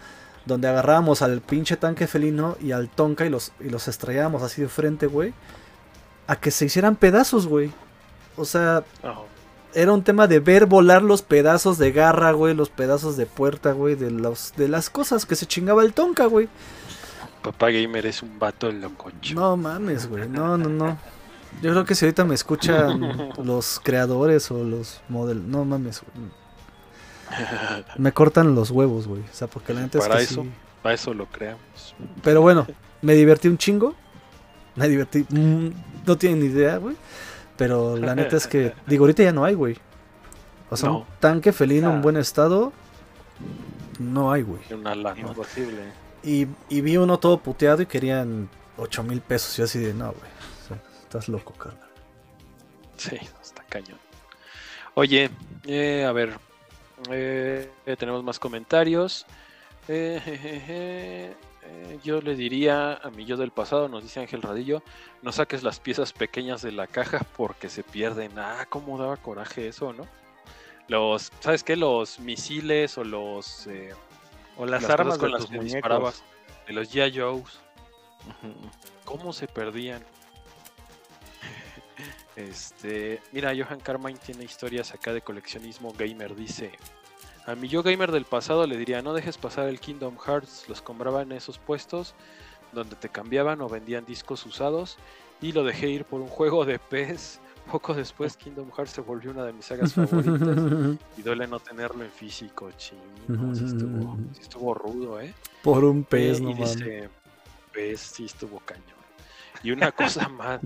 Donde agarrábamos al pinche tanque felino y al tonka y los, y los estrellábamos así de frente, güey. A que se hicieran pedazos, güey. O sea, era un tema de ver volar los pedazos de garra, güey, los pedazos de puerta, güey, de, los, de las cosas que se chingaba el tonka, güey. Papá Gamer es un vato lococho. No mames, güey, no, no, no. Yo creo que si ahorita me escuchan los creadores o los modelos, no mames, güey. Me cortan los huevos, güey. O sea, porque la neta es Para que eso. sí. Para eso lo creamos. Pero bueno, me divertí un chingo. Me divertí. mm, no tienen ni idea, güey. Pero la neta es que. Digo, ahorita ya no hay, güey. O sea, un tanque felino en Ah. buen estado. No hay, güey. Una lana. Imposible. Y, y vi uno todo puteado y querían 8 mil pesos. Y yo así de, no, güey. o sea, estás loco, carnal. Sí, está cañón. Oye, eh, a ver. Eh, tenemos más comentarios. Eh, eh, yo le diría a mi yo del pasado, nos dice Ángel Radillo, no saques las piezas pequeñas de la caja porque se pierden. Ah, cómo daba coraje eso, ¿no? Los, ¿sabes qué? Los misiles o los... O las, las armas con las que muñecos. disparabas, de los G.I. Joes. ¿Cómo se perdían? Este, mira, Johan Carmine tiene historias acá de coleccionismo gamer. Dice: A mi yo gamer del pasado le diría: No dejes pasar el Kingdom Hearts. Los compraba en esos puestos donde te cambiaban o vendían discos usados. Y lo dejé ir por un juego de PES. Poco después, Kingdom Hearts se volvió una de mis sagas favoritas. Y duele no tenerlo en físico, chino. Sí estuvo, sí estuvo rudo, ¿eh? Por un Eh, pez, y no mames. dice, PES sí estuvo cañón. Y una cosa más,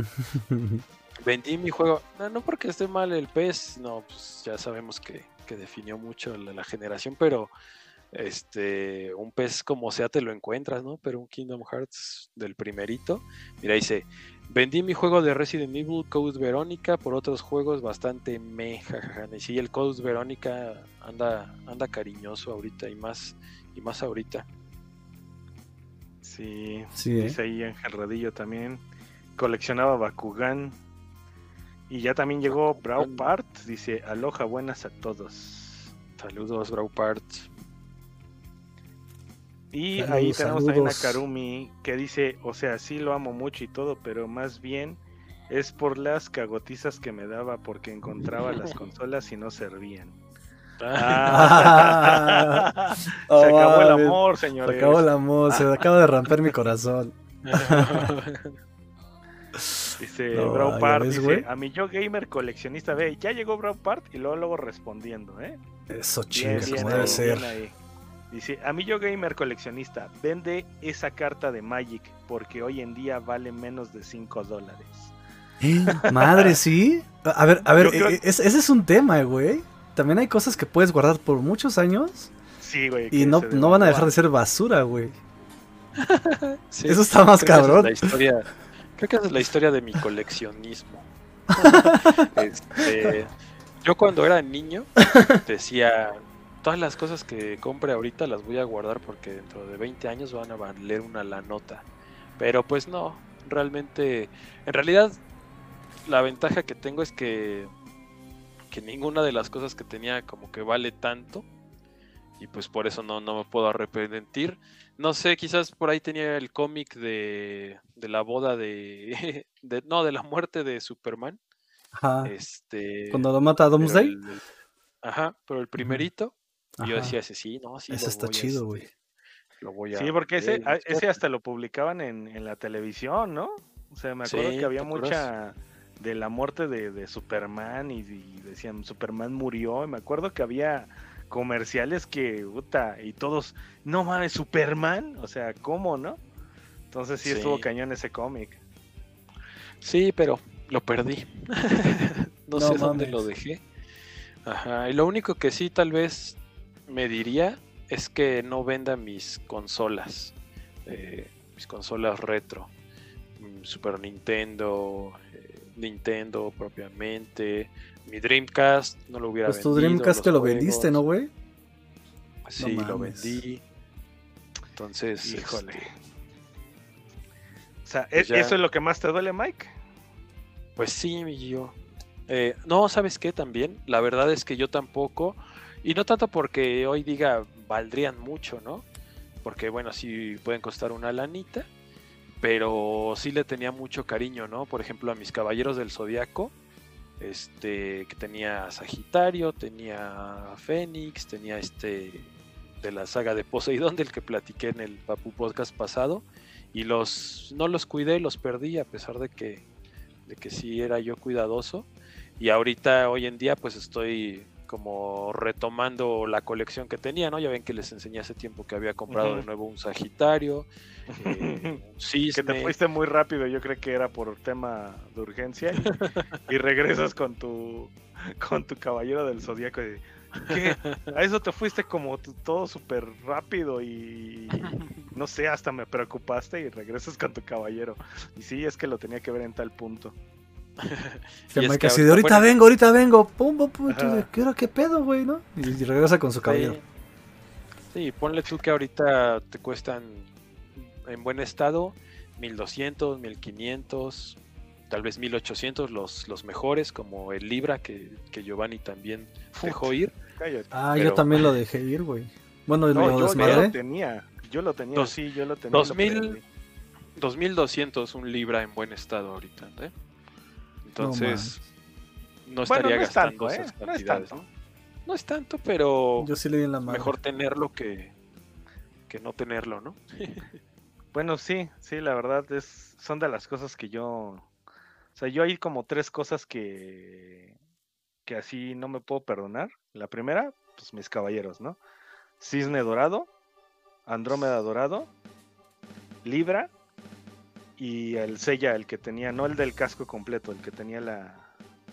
vendí mi juego, no, no porque esté mal el PES, no, pues ya sabemos que, que definió mucho la, la generación, pero este, un pez como sea te lo encuentras, ¿no? Pero un Kingdom Hearts del primerito, mira, dice, vendí mi juego de Resident Evil Code Verónica por otros juegos bastante meja, y sí, el Code Verónica anda, anda cariñoso ahorita y más, y más ahorita. Sí, Sí, ¿eh? dice ahí Ángel Rodillo también. Coleccionaba Bakugan. Y ya también llegó Brawl Bakugan. Part. Dice, aloha, buenas a todos. Saludos, Braupart. Y Saludos, ahí tenemos también a. Karumi que dice, o sea, sí lo amo mucho y todo, pero más bien es por las cagotizas que me daba porque encontraba las consolas y no servían. Ah. se acabó el Ah, amor, Se señores. acabó el amor, se acaba de romper mi corazón. Dice No, ya Part, ves, dice, güey. a mi yo gamer coleccionista, ve, ya llegó Brawl Part y luego luego respondiendo, ¿eh? Eso Bien, chinga, bien como ahí, debe ser. ahí. Dice, a mi yo gamer coleccionista, vende esa carta de Magic porque hoy en día vale menos de 5 dólares. ¿Eh? Madre, sí. A ver, a ver, creo- e- es- ese es un tema, güey. También hay cosas que puedes guardar por muchos años Sí, güey. y no, no van a dejar de ser basura, güey. Sí, Eso está más es cabrón. la historia, creo que esa es la historia de mi coleccionismo. Este, yo cuando era niño decía, todas las cosas que compre ahorita las voy a guardar porque dentro de 20 años van a valer una la nota. Pero pues no, realmente, en realidad la ventaja que tengo es que, que ninguna de las cosas que tenía como que vale tanto. Y pues por eso no, no me puedo arrepentir. No sé, quizás por ahí tenía el cómic de, de la boda de, de- No, de la muerte de Superman. Ajá. Este. Ah, Cuando lo mata a Doomsday. el- el- ajá, pero el primerito. y yo Ajá. decía ese sí, no, sí. Ese está chido, este, güey. Lo voy a. Sí, porque ese, a- ese hasta lo publicaban en, en la televisión, ¿no? O sea, me acuerdo Sí, que había mucha de la muerte de, de Superman y, y decían Superman murió. Y me acuerdo que había comerciales que, puta, y todos, no mames, Superman. O sea, ¿cómo, no? Entonces sí, estuvo cañón ese cómic. Sí, pero lo perdí. no, No sé dónde lo dejé. Ajá. Y lo único que sí tal vez me diría es que no venda mis consolas. eh, mis consolas retro. Mm, Super Nintendo, eh, Nintendo propiamente. Mi Dreamcast no lo hubiera Pues tu vendido. Dreamcast te lo vendiste. ¿no, güey? Sí, lo vendí. Entonces, Híjole. este, O sea, Pues ¿es- ya. ¿eso es lo que más te duele, Mike? Pues sí, mi Gio. Eh, no, ¿sabes qué? También, la verdad es que yo tampoco, y no tanto porque hoy diga valdrían mucho, ¿no? Porque bueno, sí pueden costar una lanita, pero sí le tenía mucho cariño, ¿no? Por ejemplo, a mis caballeros del Zodiaco, este, que tenía Sagitario, tenía Fénix, tenía este de la saga de Poseidón, del que platiqué en el Papu Podcast pasado, y los no los cuidé, los perdí, a pesar de que de que sí era yo cuidadoso. Y ahorita hoy en día pues estoy como retomando la colección que tenía, ¿no? Ya ven que les enseñé hace tiempo que había comprado de nuevo un Sagitario, eh, un Que Cisne. te fuiste muy rápido, yo creo que era por tema de urgencia y, y regresas con tu con tu caballero del zodiaco y, ¿qué? A eso te fuiste como todo súper rápido y no sé, hasta me preocupaste y regresas con tu caballero. Y sí, es que lo tenía que ver en tal punto. Que Y es Mike que así de ahorita, vengo, ahorita vengo. Pum, pum, pum. ¿Qué hora, qué pedo, güey, no? Y, y regresa con su caballero. Sí. Sí, ponle tú que ahorita te cuestan en buen estado 1200, 1500, tal vez 1800 los, los mejores, como el Libra que, que Giovanni también dejó ir. Cállate. Ah, yo Pero- también lo dejé ir, güey. Bueno, No, lo yo, yo lo tenía. Yo lo tenía, Dos- sí, yo lo tenía. dos lo mil- perdí. 2200 un Libra en buen estado ahorita. ¿eh? Entonces, no, estaría no es gastando ¿eh? No es tanto. ¿no? No es tanto, pero Yo sí le di en la mano. mejor tenerlo que, que no tenerlo, ¿no? Bueno, sí, sí, la verdad es, son de las cosas que yo, o sea, yo hay como tres cosas que, que así no me puedo perdonar. La primera, pues mis caballeros, ¿no? Cisne Dorado, Andrómeda Dorado, Libra y el Sella, el que tenía, no el del casco completo, el que tenía la,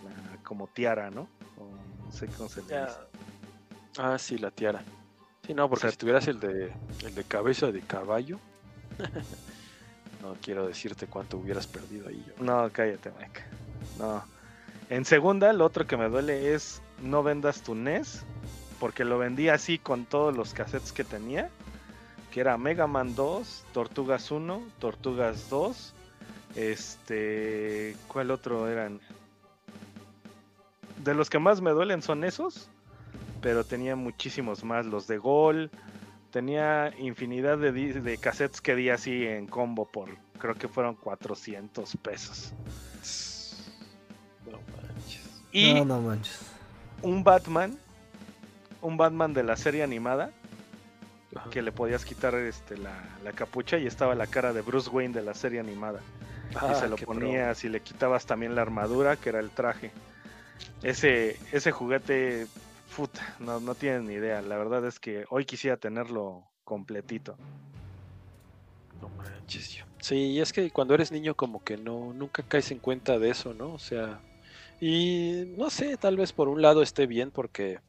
la como tiara, ¿no? O no sé cómo se le dice. Ah, sí, la tiara. Sí, no, porque sea- si tuvieras el de, el de cabeza de caballo, no quiero decirte cuánto hubieras perdido ahí. yo. No, cállate, Mike. No. En segunda, lo otro que me duele es no vendas tu NES, porque lo vendí así con todos los cassettes que tenía, que era Mega Man 2, Tortugas 1, Tortugas 2, este, ¿cuál otro eran? De los que más me duelen son esos, pero tenía muchísimos más, los de Gol, tenía infinidad de, de cassettes que di así en combo por, creo que fueron 400 pesos. No manches. Y No, no manches. un Batman, un Batman de la serie animada, Ajá. que le podías quitar este, la, la capucha y estaba la cara de Bruce Wayne de la serie animada. Ah, y se lo qué pro. ponías y le quitabas también la armadura, que era el traje. Ese, ese juguete, puta, no, no tienes ni idea. La verdad es que hoy quisiera tenerlo completito. No manches, yo. Sí, es que cuando eres niño como que no, nunca caes en cuenta de eso, ¿no? O sea, y no sé, tal vez por un lado esté bien porque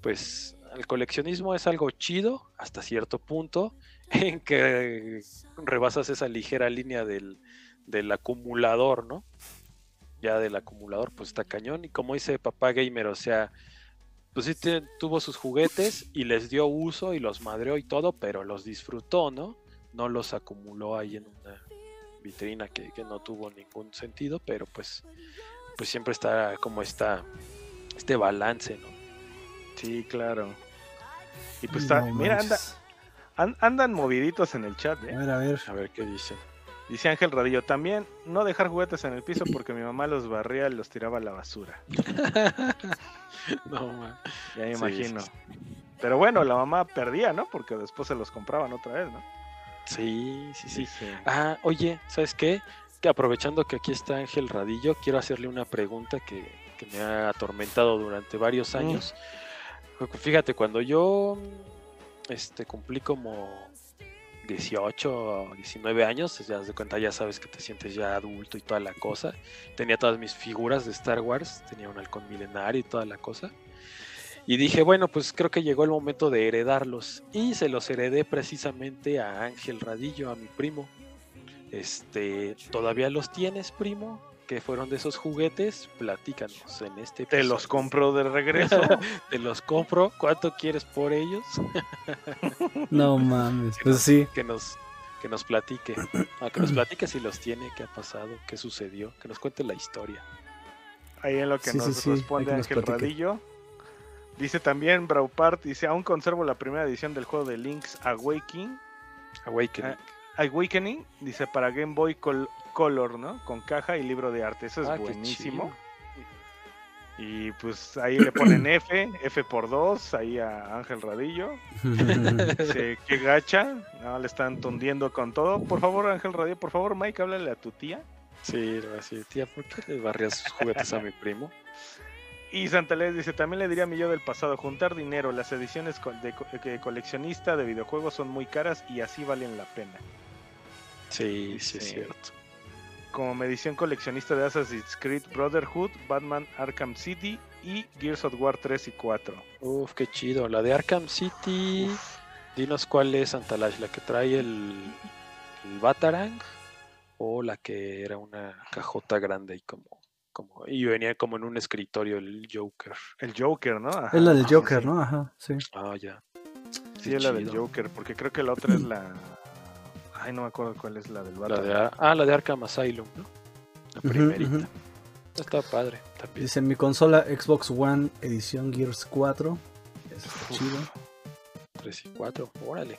pues el coleccionismo es algo chido hasta cierto punto en que rebasas esa ligera línea del, del acumulador, ¿no? Ya del acumulador pues está cañón y como dice papá gamer, o sea, pues sí tuvo sus juguetes y les dio uso y los madreó y todo, pero los disfrutó, ¿no? no los acumuló ahí en una vitrina que, que no tuvo ningún sentido, pero pues, pues siempre está como esta, este balance, ¿no? Sí, claro. Y pues está, No mira, anda, manches. an- andan moviditos en el chat, ¿eh? A ver, a ver. A ver qué dicen. Dice Ángel Radillo, también no dejar juguetes en el piso porque mi mamá los barría y los tiraba a la basura. no, man. Ya me Sí, imagino. sí, Pero bueno, la mamá perdía, ¿no? Porque después se los compraban otra vez, ¿no? Sí, sí, sí. Dice, Ah, oye, ¿sabes qué? Que aprovechando que aquí está Ángel Radillo, quiero hacerle una pregunta que, que me ha atormentado durante varios Mm. Fíjate, cuando yo este, cumplí como 18 o 19 años, ya cuenta, ya sabes que te sientes ya adulto y toda la cosa. Tenía todas mis figuras de Star Wars, tenía un halcón milenario y toda la cosa. Y dije, bueno, pues creo que llegó el momento de heredarlos. Y se los heredé precisamente a Ángel Radillo, a mi primo. Este, ¿todavía los tienes, primo? Que fueron de esos juguetes, platícanos en este te episodio. los compro de regreso. Te los compro. ¿Cuánto quieres por ellos? No mames. Pues sí. Que nos, que nos platique. Ah, que nos platique si los tiene, qué ha pasado, qué sucedió, que nos cuente la historia. Ahí en lo que Sí, nos sí, sí, responde que nos Ángel. Radillo. Dice también Braupart, dice, aún conservo la primera edición del juego de Link's Awakening. Awakening. Awakening, dice para Game Boy Col- Color, ¿no? Con caja y libro de arte. Eso es Ah, buenísimo. Y pues ahí le ponen F, F por dos, ahí a Ángel Radillo. Dice, qué gacha. No, le están tundiendo con todo. Por favor, Ángel Radillo, por favor, Mike, háblale a tu tía. Sí, le voy a decir, tía, ¿por qué le barrías sus juguetes a mi primo? Y Santalés dice, también le diría a mi yo del pasado, juntar dinero, las ediciones co- de, co- que coleccionista de videojuegos son muy caras y así valen la pena. Sí, sí, es Sí. cierto. Como mi edición coleccionista de Assassin's Creed Brotherhood, Batman Arkham City y Gears of War 3 y 4. Uf, qué chido. La de Arkham City, dinos cuál es, Santalash, la que trae el, el Batarang o la que era una cajota grande y como, como y venía como en un escritorio el Joker. El Joker, ¿no? Ajá, Es la del Joker, sí. ¿no? Ajá, sí. Ah, ya. Sí, Qué es la del. Joker, porque creo que la otra es la... Ay, no me acuerdo cuál es la del La Batman. de, Ar- ah, la de Arkham Asylum, ¿no? La primerita. ujú. Está padre también. Dice mi consola Xbox One edición Gears 4. Eso está Uf. chido. 3 y 4, órale.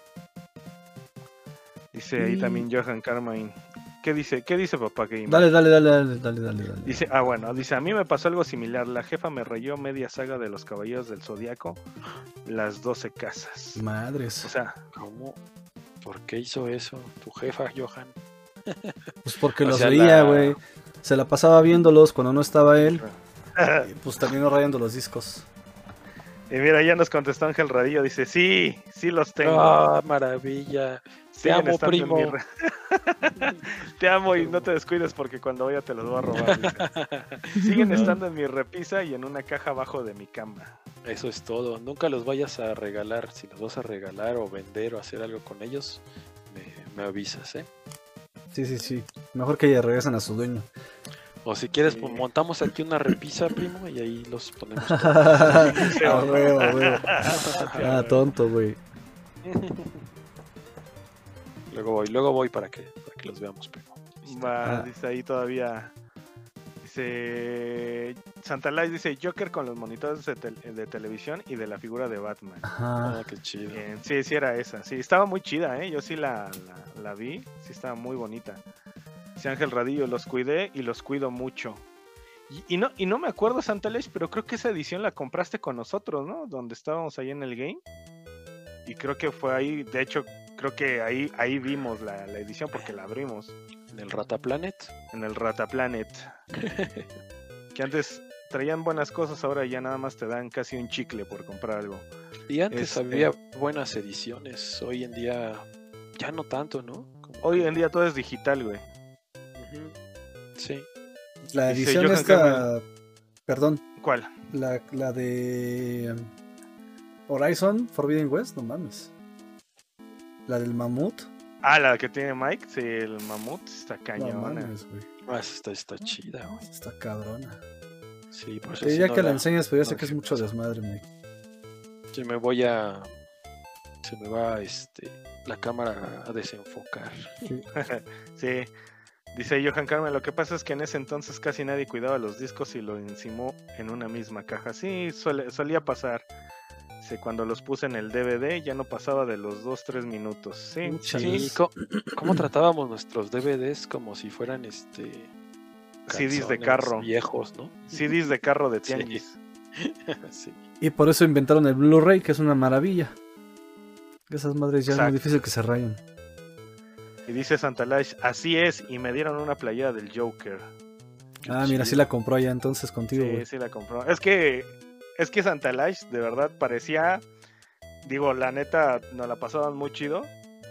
Dice ahí Y- también Johan Carmine. ¿Qué dice? ¿Qué dice papá Gamer? Dale, dale, dale, dale, dale, dale, dale. Dice, ah, bueno, dice, a mí me pasó algo similar. La jefa me rayó media saga de los caballeros del zodiaco, las 12 casas. Madres. O sea, ¿Cómo? ¿Por qué hizo eso tu jefa, Johan? Pues porque los sea, veía, la- güey. Se la pasaba viéndolos cuando no estaba él. Y pues terminó rayando los discos. y mira, ya nos contestó Ángel Radillo. Dice, sí, sí los tengo. Ah, maravilla. Te amo, primo. Te amo y no te descuides porque cuando vaya te los voy a robar. Siguen estando en mi repisa y en una caja abajo de mi cama. Eso es todo. Nunca los vayas a regalar. Si los vas a regalar o vender o hacer algo con ellos, me, me avisas, ¿eh? Sí, sí, sí. Mejor que ya regresen a su dueño. O si quieres, Sí. pues, montamos aquí una repisa, primo, y ahí los ponemos. todos. ah, huevo, huevo. Ah, tonto, güey. Luego voy, luego voy para que, para que los veamos, primo. Va, Ah. dice ahí todavía. Dice. Santa Lai dice Joker con los monitores de, tel- de televisión y de la figura de Batman. Ajá. Ah, qué chido. Bien, sí, sí era esa. Sí, estaba muy chida, ¿eh? Yo sí la, la, la vi. Sí, estaba muy bonita. Dice Ángel Radillo, los cuidé y los cuido mucho. Y, y no, y no me acuerdo, Santa Lech, pero creo que esa edición la compraste con nosotros, ¿no? Donde estábamos ahí en el game. Y creo que fue ahí, de hecho, creo que ahí, ahí vimos la, la edición porque la abrimos En el Rata Planet. en el Rata Planet. que antes traían buenas cosas, ahora ya nada más te dan casi un chicle por comprar algo. Y antes Este- había buenas ediciones. Hoy en día ya no tanto, ¿no? Como Hoy que- en día todo es digital, güey. Sí. La Dice edición Johan esta. Perdón, ¿Cuál? la, la de. um, Horizon Forbidden West, no mames. La del mamut. Ah, la que tiene Mike, sí, el mamut, está No cañona. mames, güey. Ah, está, está chida, güey. Está cabrona. Sí, por eso no que la enseñas, ya sé que es mucho desmadre, Mike. Sí, me voy a. Se me va este, la cámara a desenfocar. Sí. Dice Johan Carmen, lo que pasa es que en ese entonces casi nadie cuidaba los discos y lo encimó en una misma caja. Sí, suele- solía pasar. Dice, cuando los puse en el DVD ya no pasaba de los 2-3 minutos. Sí, Pucha, sí, ¿cómo tratábamos nuestros DVDs como si fueran este CDs de carro. viejos, ¿no? CDs de carro de tianguis. sí. Y por eso inventaron el Blu-ray, que es una maravilla. Esas madres ya es muy difícil que se rayen. Y dice Santalash, así es, y me dieron una playera del Joker. Ah, mira, sí la compró allá entonces contigo, Sí, sí la compró. Es que, es que Santalash de verdad parecía, digo, la neta, nos la pasaban muy chido,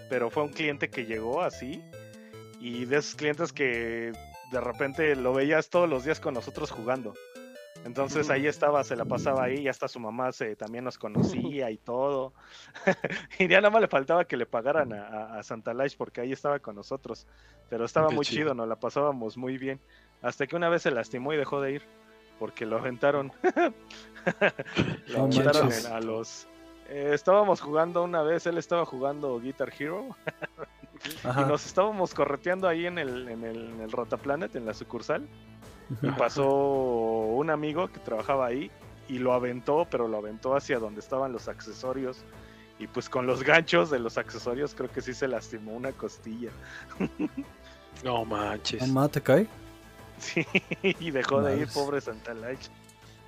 pero fue un cliente que llegó así, y de esos clientes que de repente lo veías todos los días con nosotros jugando. Entonces ahí estaba, se la pasaba ahí, y hasta su mamá se, también nos conocía y todo. y ya nada más le faltaba que le pagaran a, a, a Santalash porque ahí estaba con nosotros. Pero estaba Qué muy chido. chido, nos la pasábamos muy bien. Hasta que una vez se lastimó y dejó de ir porque lo aventaron. lo No aventaron a los. eh, estábamos jugando una vez, él estaba jugando Guitar Hero y nos estábamos correteando ahí en el, en el, en el Rotaplanet, en la sucursal. Y pasó un amigo que trabajaba ahí y lo aventó, pero lo aventó hacia donde estaban los accesorios. Y pues con los ganchos de los accesorios creo que sí se lastimó una costilla. No manches. Mamá, ¿te cae? Sí, y dejó de ir, pobre Santalach.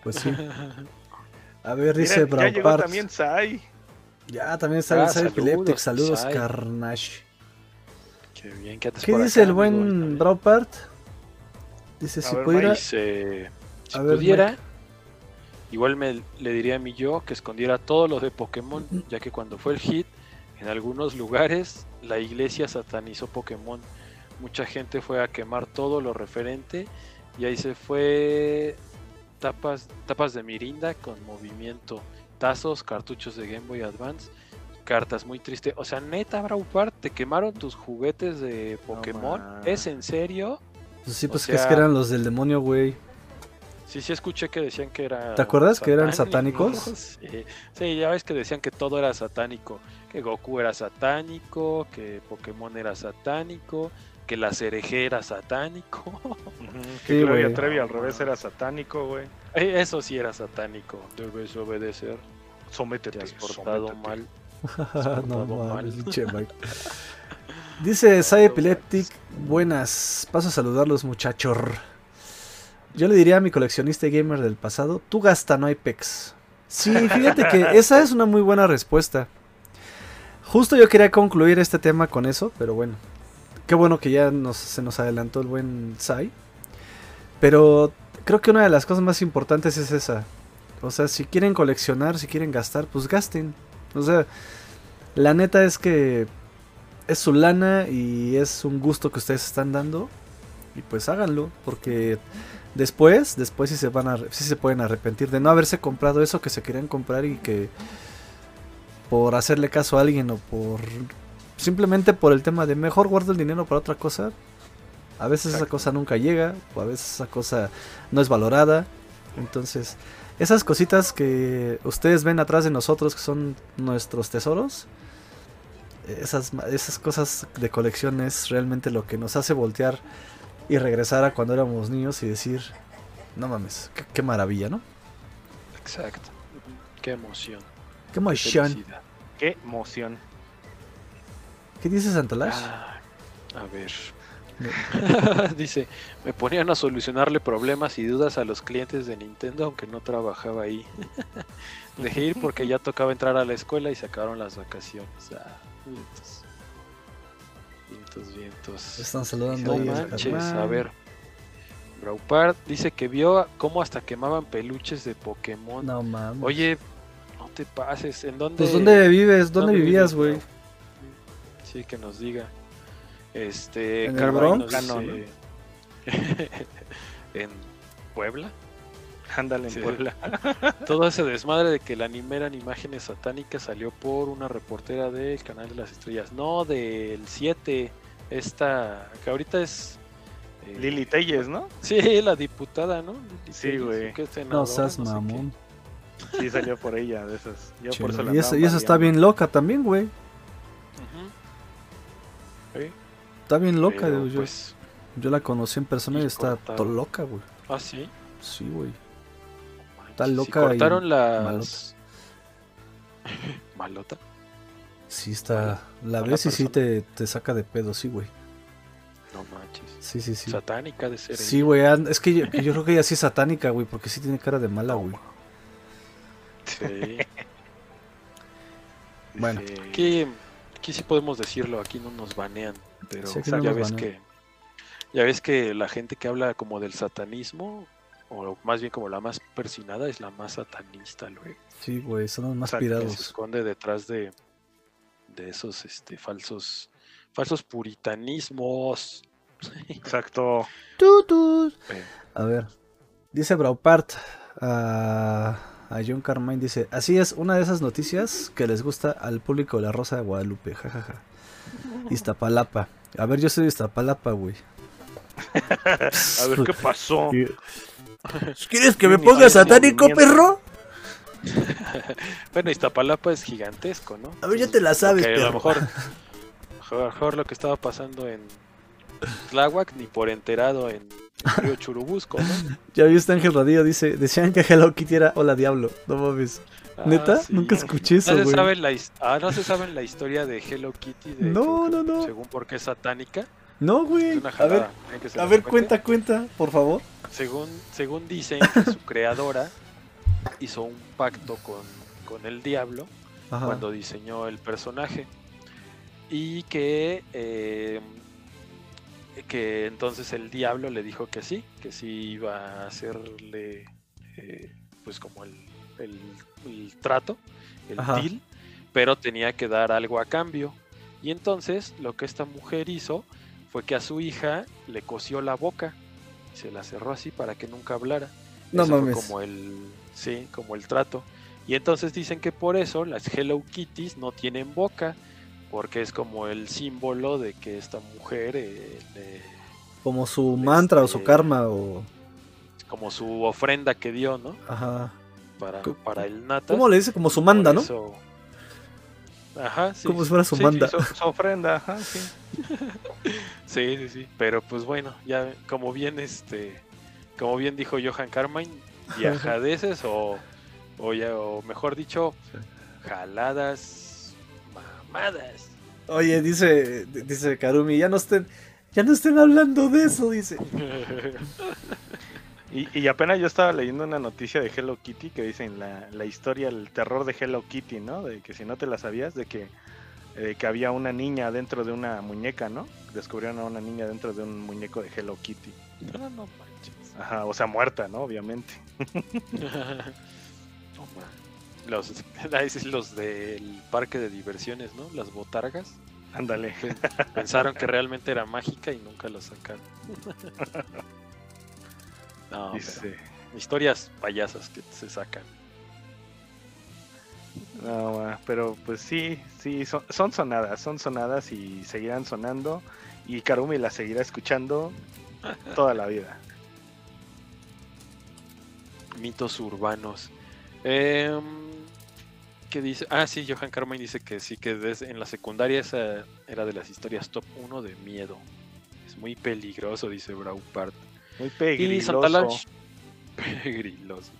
Pues sí. A ver, Mira, dice ya Brown llegó Parts. también Sai. Ya, también está Ah, Sai saludos, Epileptic. Saludos, Sai. Carnage. Qué bien, ¿qué haces ¿Qué dice acá, el buen Brown Part? Dice, A si ver, pudiera... Dice, si A ver, pudiera, igual me le diría a mi yo que escondiera todo lo de Pokémon, ya que cuando fue el hit, en algunos lugares la iglesia satanizó Pokémon. Mucha gente fue a quemar todo lo referente y ahí se fue tapas, tapas de mirinda con movimiento, tazos, cartuchos de Game Boy Advance, cartas muy triste. O sea, neta, Braupart, te quemaron tus juguetes de Pokémon. ¿Es en serio? Pues sí, o pues que es que eran los del demonio, güey. Sí, sí escuché que decían que era. ¿Te acuerdas que eran satánico. satánicos? Sí. Sí, ya ves que decían que todo era satánico. Que Goku era satánico, que Pokémon era satánico, que la cereje era satánico. Que Sí, Gloria güey. Trevi al revés era satánico, güey. Eh, Eso sí era satánico. Debes obedecer. Te Sométete, has portado sométete. mal. no portado mal. Dice Sai Epileptic, buenas, paso a saludarlos muchachos. Yo le diría a mi coleccionista y gamer del pasado, tú gasta, no hay pex. Sí, fíjate que esa es una muy buena respuesta. Justo yo quería concluir este tema con eso, pero bueno. Qué bueno que ya se nos adelantó el buen Sai. Pero creo que una de las cosas más importantes es esa. O sea, si quieren coleccionar, si quieren gastar, pues gasten. O sea, la neta es que es su lana y es un gusto que ustedes están dando. Y pues háganlo, porque después, después sí se van a, sí se pueden arrepentir de no haberse comprado eso que se querían comprar y que por hacerle caso a alguien o por simplemente por el tema de mejor guardo el dinero para otra cosa. A veces esa cosa nunca llega, o a veces esa cosa no es valorada. Entonces, esas cositas que ustedes ven atrás de nosotros, que son nuestros tesoros, esas, ma- esas cosas de colección es realmente lo que nos hace voltear y regresar a cuando éramos niños y decir, no mames, qué, qué maravilla, ¿no? Exacto. Qué emoción. Qué emoción. Qué emoción. ¿Qué dices, Santolash? Ah, a ver. Dice, me ponían a solucionarle problemas y dudas a los clientes de Nintendo aunque no trabajaba ahí. Dejé ir porque ya tocaba entrar a la escuela y se acabaron las vacaciones. Ah, vientos. Vientos, vientos. Están saludando No manches, a ver. Braupart dice que vio cómo hasta quemaban peluches de Pokémon. No mames. Oye, no te pases. ¿En dónde? pues ¿dónde vives? ¿Dónde, vivías, güey? Sí, que nos diga. Este, ¿En el Carmine Bronx? nos no, dice- en Puebla. Ándale en Sí. Puebla. Todo ese desmadre de que el anime eran imágenes satánicas salió por una reportera del canal de las estrellas. No, del 7. Esta, que ahorita es. eh, Lili Telles, ¿no? Sí, la diputada, ¿no? Lili Sí, güey. No seas no sé qué. mamón. Sí, salió por ella, de esas. Yo por eso la Y esa, andaba y esa está bien loca también, güey. Está bien loca, pero, güey. Yo, pues, yo la conocí en persona y, y está cortaron. to- loca, güey. ah, sí. Sí, güey. Manches, Está y loca y cortaron las. Malota. Sí, está. La ves y sí te, te saca de pedo, sí, güey. No manches. Sí, sí, sí. Satánica de ser. Sí, güey. Es que yo, que yo creo que ella sí es satánica, güey, porque sí tiene cara de mala, güey. Sí. Bueno. Aquí sí podemos decirlo, aquí no nos banean, pero Sí, aquí no ya ves banean. que ya ves que la gente que habla como del satanismo o más bien como la más persinada es la más satanista luego, Sí, güey, son los más que se pirados. esconde detrás de de esos este falsos falsos puritanismos. Exacto. Tutus. Eh, A ver, dice Braupart a, a John Carmine, dice, así es, una de esas noticias que les gusta al público de la Rosa de Guadalupe, jajaja. Iztapalapa. A ver, yo soy de Iztapalapa, güey. A ver qué pasó. ¿Quieres que me ponga satánico, perro? bueno, Iztapalapa es gigantesco, ¿no? A ver, ya te la sabes, a perro. lo mejor, a lo mejor lo que estaba pasando en Tláhuac ni por enterado en el río Churubusco, ¿no? Ya viste Ángel Radillo, dice, decían que Hello Kitty era Hola Diablo. No mames. Ah, ¿Neta? sí. Nunca escuché eso, No se, sabe la, ah, no se sabe la historia de Hello Kitty. De No, que- no, no. Según por qué es satánica. No, güey. A ver, cuenta, cuenta, por favor. Según, según dicen que su creadora hizo un pacto con, con el diablo Ajá. cuando diseñó el personaje. Y que, eh, que entonces el diablo le dijo que sí, que sí iba a hacerle eh, pues como el, el- el trato, el Ajá. deal, pero tenía que dar algo a cambio. Y entonces lo que esta mujer hizo fue que a su hija le cosió la boca, se la cerró así para que nunca hablara. No Eso fue mames. como el, sí, como el trato. Y entonces dicen que por eso las Hello Kitties no tienen boca, porque es como el símbolo de que esta mujer, eh, le- Como su mantra o su Este- karma o... como su ofrenda que dio, ¿no? Ajá. Para, para el nata. ¿Cómo le dice? Como su manda, ¿no? Ajá, sí. Como si fuera su sí, manda. Su, su ofrenda, ajá, sí. Sí, sí, sí. Pero pues bueno, ya como bien este, como bien dijo Johan Carmine, viajadeces o, o ya, o mejor dicho, jaladas mamadas. Oye, dice, dice Karumi, ya no estén, ya no estén hablando de eso, dice. Y, y apenas yo estaba leyendo una noticia de Hello Kitty que dicen la, la historia, el terror de Hello Kitty, ¿no? De que si no te la sabías, de que, eh, que había una niña dentro de una muñeca, ¿no? Descubrieron a una niña dentro de un muñeco de Hello Kitty. No, no manches. Ajá, o sea, muerta, ¿no? Obviamente. Los, los del parque de diversiones, ¿no? Las botargas. Ándale. Pensaron que realmente era mágica y nunca la sacaron. No, Dice. historias payasas que se sacan. No, pero pues sí, sí, son, son sonadas, son sonadas y seguirán sonando. Y Karumi la seguirá escuchando toda la vida. Mitos urbanos. Em, ¿Qué dice? Ah, sí, Johan Carmine dice que sí, que desde, en la secundaria esa era de las historias top 1 de miedo. Es muy peligroso, dice Braupart. Muy Y pegriloso. Santalash. Pegriloso.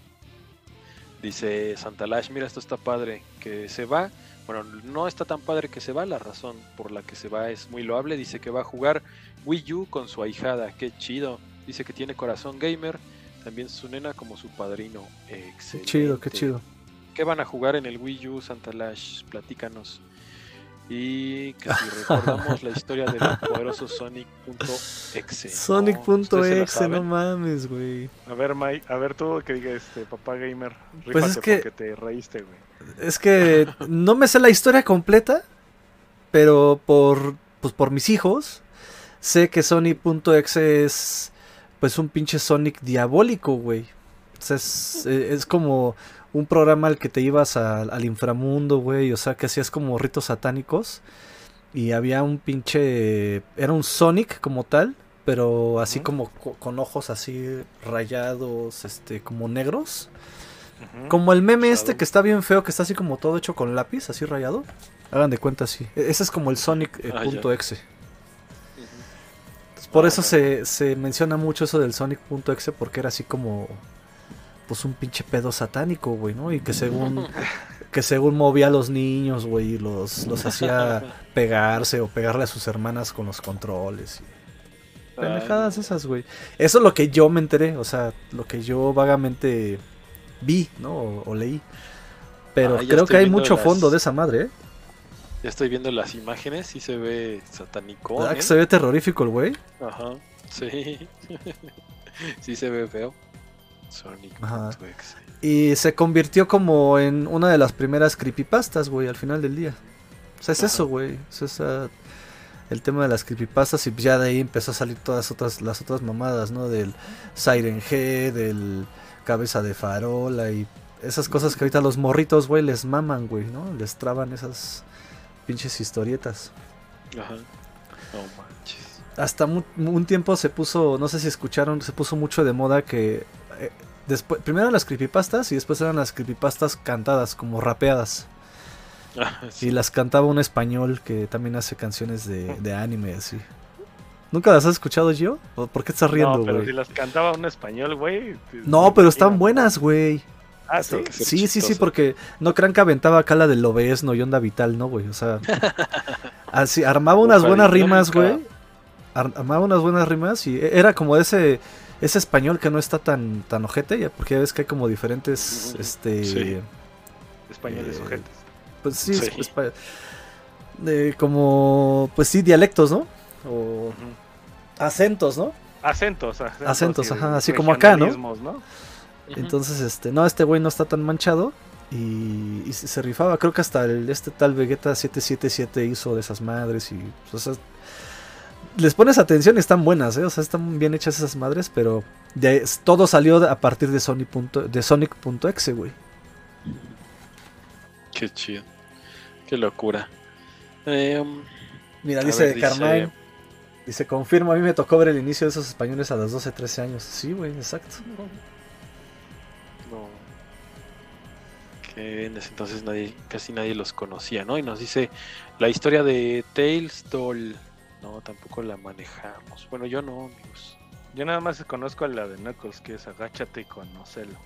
Dice Santalash, mira, esto está padre, que se va. Bueno, no está tan padre que se va, la razón por la que se va es muy loable. Dice que va a jugar Wii U con su ahijada, qué chido. Dice que tiene corazón gamer, también su nena como su padrino. Qué Excelente. chido, qué chido. ¿Qué van a jugar en el Wii U, Santalash? Platícanos. Y que si recordamos la historia del poderoso Sonic.exe. ¿no? ¿Ustedes se la Sonic.exe, no saben? mames, güey. A ver, Mike, a ver tú que diga este papá gamer. Pues es que- porque te reíste, güey. Es que no me sé la historia completa, pero por, pues por mis hijos, sé que Sony.exe es pues un pinche Sonic diabólico, güey. O sea, es, eh, es como un programa al que te ibas al- al inframundo, güey. O sea, que hacías como ritos satánicos. Y había un pinche... Era un Sonic como tal, pero así como co- con ojos así rayados, este, como negros. Como el meme este que está bien feo, que está así como todo hecho con lápiz, así rayado. Hagan de cuenta así. E- Ese es como el Sonic eh, Ah, punto por Ah, eso se, se menciona mucho eso del Sonic punto exe, porque era así como. Pues un pinche pedo satánico, güey, ¿no? Y que según. que según movía a los niños, güey, y los, los hacía pegarse o pegarle a sus hermanas con los controles. Y pendejadas esas, güey. Eso es lo que yo me enteré, o sea, lo que yo vagamente vi, ¿no? O, o leí. Pero Ah, creo que hay mucho las- fondo de esa madre, ¿eh? Ya estoy viendo las imágenes y se ve satánico. ¿Verdad que se ve terrorífico el güey? Ajá, sí. sí se ve feo. Ajá. Sonic.exe. Y se convirtió como en una de las primeras creepypastas, güey, al final del día. O sea, es Ajá. eso, güey. Es esa- el tema de las creepypastas y ya de ahí empezó a salir todas otras, las otras mamadas, ¿no? Del Siren G, del Cabeza de Farola y esas cosas que ahorita los morritos, güey, les maman, güey, ¿no? Les traban esas pinches historietas. Ajá. No manches. Hasta mu- un tiempo se puso, no sé si escucharon, se puso mucho de moda que eh, después, primero eran las creepypastas y después eran las creepypastas cantadas, como rapeadas. Ah, sí. Y las cantaba un español que también hace canciones de, de anime, así. ¿Nunca las has escuchado yo? ¿O ¿Por qué estás riendo, no, pero güey? si las cantaba un español, güey. No, pero están buenas, güey. Ah, sí. Sí, sí, sí, porque no crean que aventaba acá la del Lobesno y Onda Vital, ¿no, güey? O sea, así, armaba unas buenas rimas, güey. Ar- Armaba unas buenas rimas y e- era como ese ese español que no está tan tan ojete, ya, porque ya ves que hay como diferentes, este... Sí. Españoles Eh, ojetes. Pues sí, Sí. es- como, pues sí, dialectos, ¿no? O acentos, ¿no? Acentos, acentos. Acentos, ajá, así como acá, ¿no? Entonces, este, no, este güey no está tan manchado. Y, y se, se rifaba. Creo que hasta el, este tal Vegeta 777 hizo de esas madres. Y, pues, o sea, les pones atención y están buenas, ¿eh? O sea, están bien hechas esas madres. Pero de todo salió a partir de, Sony punto- de Sonic.exe, güey. Qué chido. Qué locura. Em, Mira, dice Carmine. Dice, confirmo, a mí me tocó ver el inicio de esos españoles a los 12, 13 años. Sí, güey, exacto. no. Que en ese entonces nadie, casi nadie los conocía, ¿no? Y nos dice la historia de Tails Doll. No, tampoco la manejamos. Bueno, yo no, amigos. Yo nada más conozco a la de Knuckles, que es agáchate y conocelo.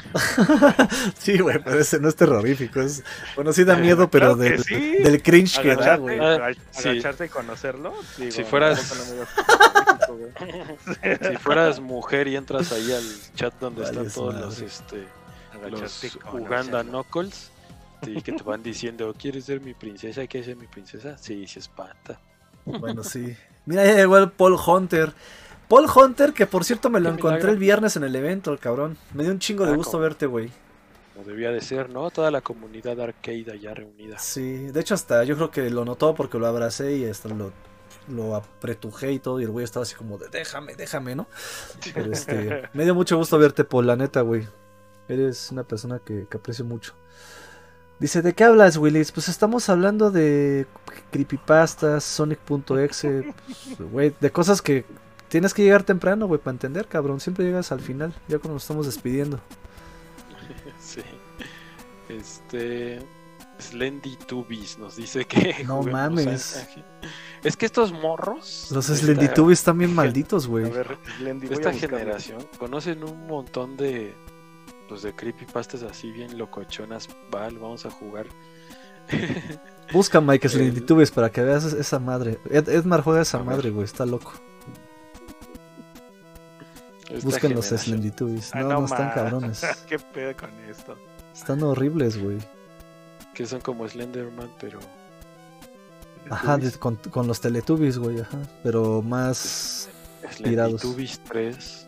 Sí, güey, pero ese no es terrorífico. Es, bueno, sí da miedo, pero Claro del, sí. del cringe que da, güey. Ah, sí. agacharte y conocerlo. digo, Si fueras-. Si fueras mujer y entras ahí al chat donde Vale, están todos madre. los este los conocerlo. Uganda Knuckles y que te van diciendo, ¿quieres ser mi princesa? ¿Quieres ser mi princesa? Sí, se espanta. Bueno, sí. Mira, ya llegó el Paul Hunter. Paul Hunter, que por cierto me lo encontré milagro. el viernes en el evento, el cabrón. Me dio un chingo de Ah, gusto verte, güey. Como debía de ser, ¿no? Toda la comunidad arcade allá reunida. Sí, de hecho hasta yo creo que lo notó porque lo abracé y hasta lo, lo apretujé y todo y el güey estaba así como de déjame, déjame, ¿no? Pero este, me dio mucho gusto verte, Paul, la neta, güey. Eres una persona que, que aprecio mucho. Dice, ¿de qué hablas, Willis? Pues estamos hablando de creepypastas, Sonic.exe, pues, güey, de cosas que tienes que llegar temprano, güey, para entender, cabrón. Siempre llegas al final, ya cuando nos estamos despidiendo. Sí. Este. Slendy Tubis nos dice que. No juguemos mames. a- Es que estos morros. Los de esta- Slendytubbies están bien malditos, A güey. a esta generación conocen un montón de. Pues de creepypastas así bien locochonas. Val, vamos a jugar. Busca Mike Slendytubbies para que veas esa madre. Ed- Edmar juega esa A madre, güey, está loco. Esta Busquen los generación. Slendytubbies. Ah, No, no están cabrones. ¿Qué pedo con esto? Están horribles, güey. Que son como Slenderman, pero. Ajá, de- con, con los Teletubbies, güey, ajá. Pero más... tirados. Slendytubbies 3.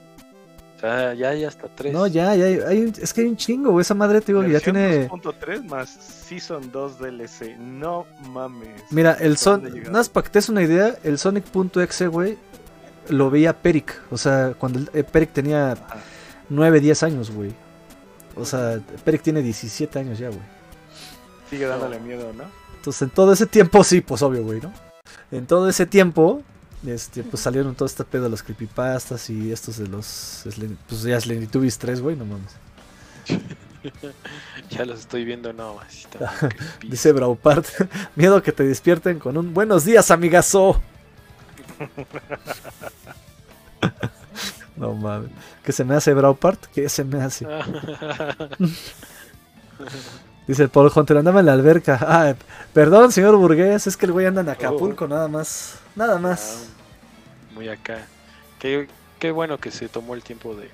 Sea, ya hay hasta 3. No, ya, ya, hay, hay un- es que hay un chingo, güey. Esa madre, te digo, ya tiene... 2.3 más Season 2 DLC. No mames. Mira, el ¿Hasta Son... dónde ha llegado? Nada más para que te des una idea, el Sonic.exe, güey, lo veía Peric. O sea, cuando el- eh, Peric tenía Ajá. 9, 10 años, güey. O sea, Peric tiene 17 años ya, güey. Sigue dándole miedo, ¿no? Entonces, en todo ese tiempo, sí, pues obvio, güey, ¿no? En todo ese tiempo, este, pues salieron todo este pedo de los creepypastas y estos de los. Pues ya Slendytubbies 3, güey, no mames. Ya los estoy viendo, no, creepy. Dice Braupart, miedo que te despierten con un buenos días, amigazo. no mames. ¿Qué se me hace Braupart? ¿Qué se me hace? Dice Paul Hunter, andaba en la alberca. Ah, perdón, señor Burgués, es que el güey anda en Acapulco, nada más. Nada más. Ah, muy acá. Qué, qué bueno que se tomó el tiempo de,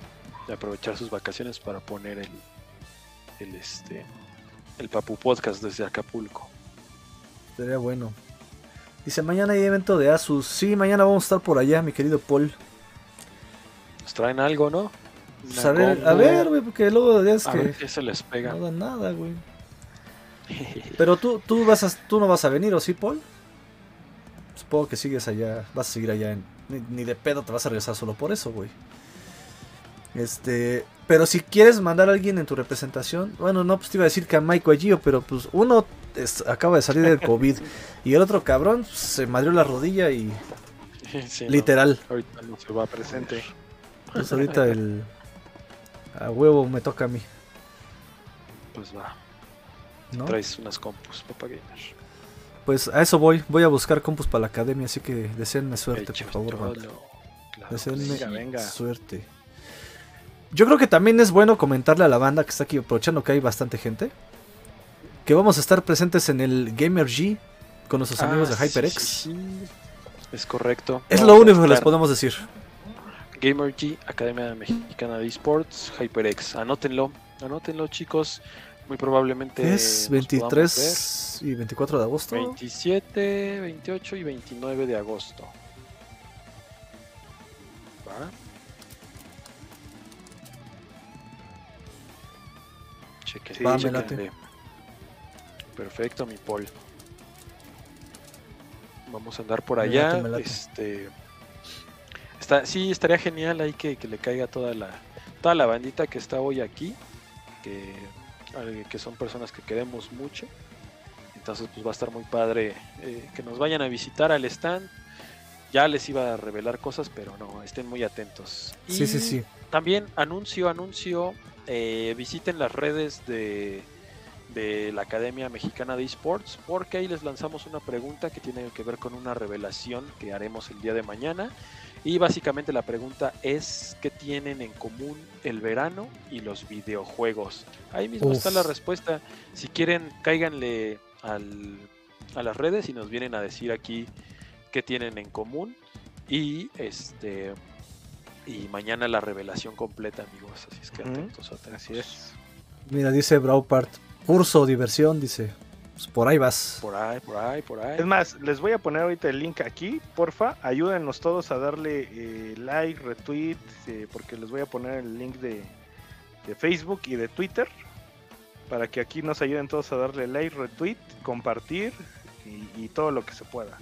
de aprovechar sus vacaciones para poner el, el este el Papu Podcast desde Acapulco. Sería bueno. Dice, mañana hay evento de Asus. Sí, mañana vamos a estar por allá, mi querido Paul. Nos traen algo, ¿no? Pues a ver, a ver, güey, porque luego ya es A que ver qué se les pega. no dan nada, güey. Pero tú, tú, vas a, tú no vas a venir, ¿o sí, Paul? Supongo que sigues allá, vas a seguir allá. En, ni, ni de pedo te vas a regresar solo por eso, güey. Este, pero si quieres mandar a alguien en tu representación, bueno, no, pues te iba a decir que a Mike o a Gio, pero pues uno es- acaba de salir del COVID y el otro cabrón se madrió la rodilla y Sí, no, literal. ahorita no se va a presentar. Presente. Pues ahorita el a huevo me toca a mí, Pues va, ¿no? traes unas compus, Gamer. Pues a eso voy, voy a buscar compus para la academia, así que deseenme suerte, por favor, todo, banda. claro Deseenme. Venga, venga. suerte. Yo creo que también es bueno comentarle a la banda que está aquí, aprovechando que hay bastante gente, que vamos a estar presentes en el Gamer G con nuestros amigos Ah, de HyperX. sí, sí, Es correcto. Es Vamos lo único que les podemos decir. Gamer G, Academia Mexicana de Esports, HyperX. Anótenlo, anótenlo chicos. Muy probablemente. Es nos podamos 23 y 24 de agosto. ver 27, 28 y 29 de agosto. ¿Va? Chequen, Sí, Va, me. Perfecto, mi Paul. Vamos a andar por Me allá. late, me late. Este. Está, sí, estaría genial ahí que, que le caiga toda la, toda la bandita que está hoy aquí. Que, que son personas que queremos mucho. Entonces, pues va a estar muy padre eh, que nos vayan a visitar al stand. Ya les iba a revelar cosas, pero no, estén muy atentos. Sí, sí, sí. También anuncio, anuncio, eh, visiten las redes de, de la Academia Mexicana de Esports, porque ahí les lanzamos una pregunta que tiene que ver con una revelación que haremos el día de mañana. Y básicamente la pregunta es, ¿qué tienen en común el verano y los videojuegos? Ahí mismo está la respuesta. Si quieren, cáiganle al, a las redes y nos vienen a decir aquí qué tienen en común. Y este y mañana la revelación completa, amigos. Así es que atentos, atentos. Así es. Mira, dice Braupart, curso, diversión, dice. Pues por ahí vas. Por ahí, por ahí, por ahí. Es más, les voy a poner ahorita el link aquí, porfa. Ayúdenos todos a darle eh, like, retweet, eh, porque les voy a poner el link de, de Facebook y de Twitter para que aquí nos ayuden todos a darle like, retweet, compartir y, y todo lo que se pueda.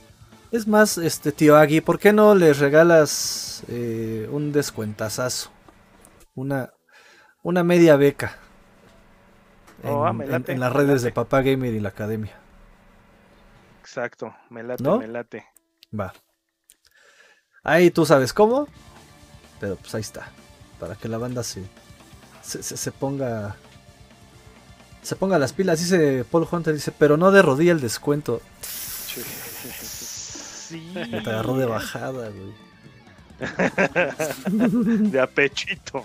Es más, este tío Agui, ¿por qué no les regalas eh, un descuentazazo? Una, una media beca. En, Oh, ah, en- las redes de. Papá Gamer y la Academia. Exacto, me late, ¿No? me late. Va. Ahí tú sabes cómo. Pero pues ahí está. Para que la banda se, se, se- se ponga. Se ponga las pilas. Dice Paul Hunter, dice, pero no de rodilla el descuento. Sí. Me te agarró de bajada, güey. de apechito.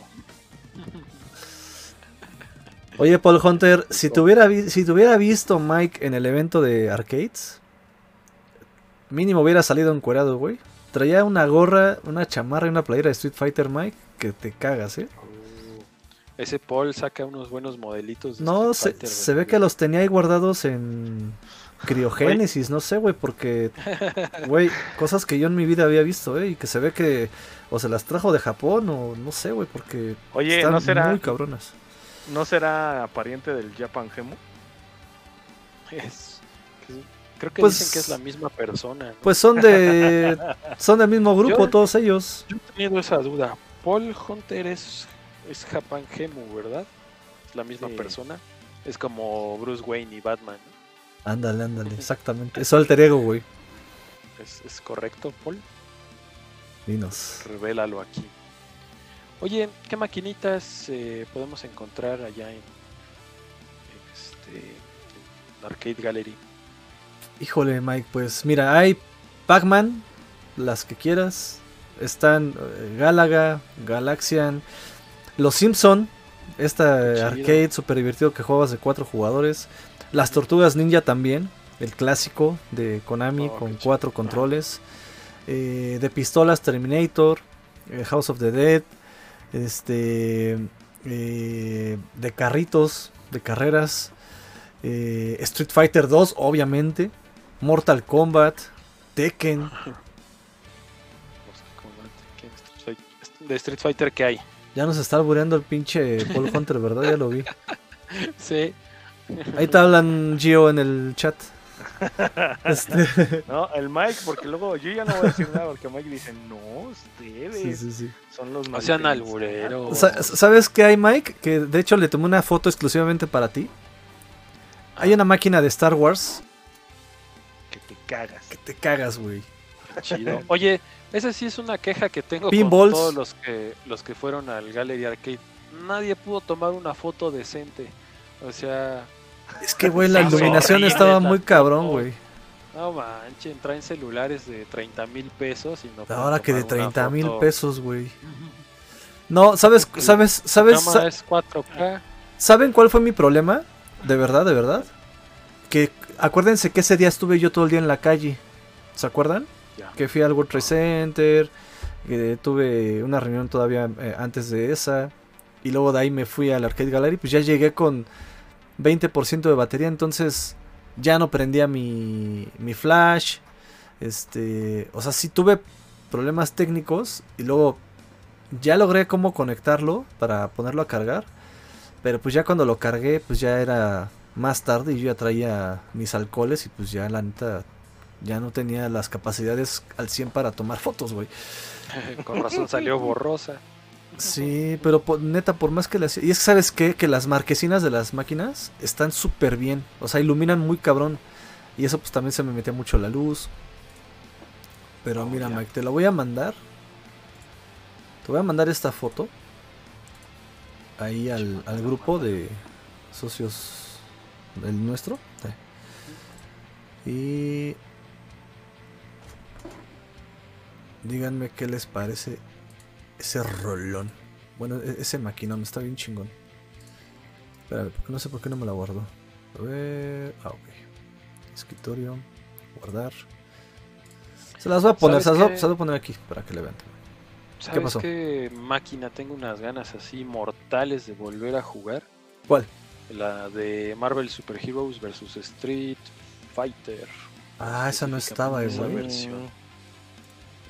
Oye, Paul Hunter, si te hubiera, vi- si te hubiera visto Mike en el evento de arcades, mínimo hubiera salido encuerado, güey. Traía una gorra, una chamarra y una playera de Street Fighter, Mike, que te cagas, ¿eh? Uh, ese Paul saca unos buenos modelitos. de No, Street se, Fighter, se ve que los tenía ahí guardados en criogénesis, no sé, güey, porque, güey, cosas que yo en mi vida había visto, ¿eh? Y que se ve que o se las trajo de Japón o no sé, güey, porque Oye, están ¿no será, muy cabronas. ¿No será pariente del Japan Gemu? Es- creo que Pues- dicen que es la misma persona. ¿no? Pues son de, son del mismo grupo Yo- todos ellos. Yo he tenido esa duda. Paul Hunter es, es Japan Gemu, ¿verdad? Es la misma Sí. persona. Es como Bruce Wayne y Batman. ¿no? Ándale, ándale, exactamente. Es alter ego, güey. ¿Es, es correcto, Paul? Dinos. Revélalo aquí. Oye, ¿qué maquinitas eh, podemos encontrar allá en, en este en Arcade Gallery? Híjole, Mike, pues mira, hay Pac-Man, las que quieras. Están eh, Galaga, Galaxian, Los Simpson, esta eh, Chido. arcade super divertido que juegas de cuatro jugadores. Las Tortugas Ninja también, el clásico de Konami Oh, con cuatro controles. Eh, de pistolas Terminator, House of the Dead, este, eh, de carritos, de carreras. eh, Street Fighter 2, obviamente. Mortal Kombat, Tekken. O sea, como ¿qué Street Fighter- De Street Fighter que hay. Ya nos está albureando el pinche Paul Hunter, ¿verdad? Ya lo vi. Sí. Ahí te hablan Gio en el chat. Este, No, el Mike, porque luego yo ya no voy a decir nada porque Mike dice, no, ustedes sí, sí, sí. son los No sean malpensados". albureros. Sa- ¿Sabes qué hay, Mike? Que de hecho le tomé una foto exclusivamente para ti. Hay una máquina de Star Wars Que te cagas. que te cagas, güey. Chido. Oye, esa sí es una queja que tengo Pinballs. con todos los que los que fueron al Gallery Arcade. Nadie pudo tomar una foto decente. O sea, Es que, güey, la iluminación estaba muy cabrón, güey. no manchen, traen celulares de 30 mil pesos y no Ahora que de tomar una 30 mil pesos, güey. No, ¿sabes? ¿Sabes? ¿Sabes? Es 4K. ¿Saben cuál fue mi problema? De verdad, de verdad. Que acuérdense que ese día estuve yo todo el día en la calle. ¿Se acuerdan? Ya. Que fui al World Trade Center. Que tuve una reunión todavía eh, antes de esa. Y luego de ahí me fui al Arcade Gallery. Pues ya llegué con 20% de batería. Entonces ya no prendía mi, mi flash. Este. O sea, sí tuve problemas técnicos. Y luego ya logré cómo conectarlo para ponerlo a cargar. Pero pues ya cuando lo cargué, pues ya era más tarde y yo ya traía mis alcoholes y pues ya la neta ya no tenía las capacidades al 100 para tomar fotos, güey. Con razón salió borrosa. Sí, pero neta, por más que las... Y es que, ¿sabes qué? Que las marquesinas de las máquinas están súper bien. O sea, iluminan muy cabrón. Y eso pues también se me metía mucho la luz. Pero Oh, mira, ya. Mike, te la voy a mandar. Te voy a mandar esta foto. Ahí al, al grupo de socios del nuestro. Y... Díganme qué les parece ese rolón. Bueno, e- ese maquinón está bien chingón. Espérame, porque no sé por qué no me la guardo. A ver. Ah, ok. Escritorio. Guardar. Se las voy a poner, ¿Sabes se las voy a- qué? se las voy a poner aquí para que le vean. ¿Sabes pasó? qué máquina tengo unas ganas así mortales de volver a jugar? ¿Cuál? La de Marvel Super Heroes vs Street Fighter. Ah, esa no estaba, Esa güey. versión.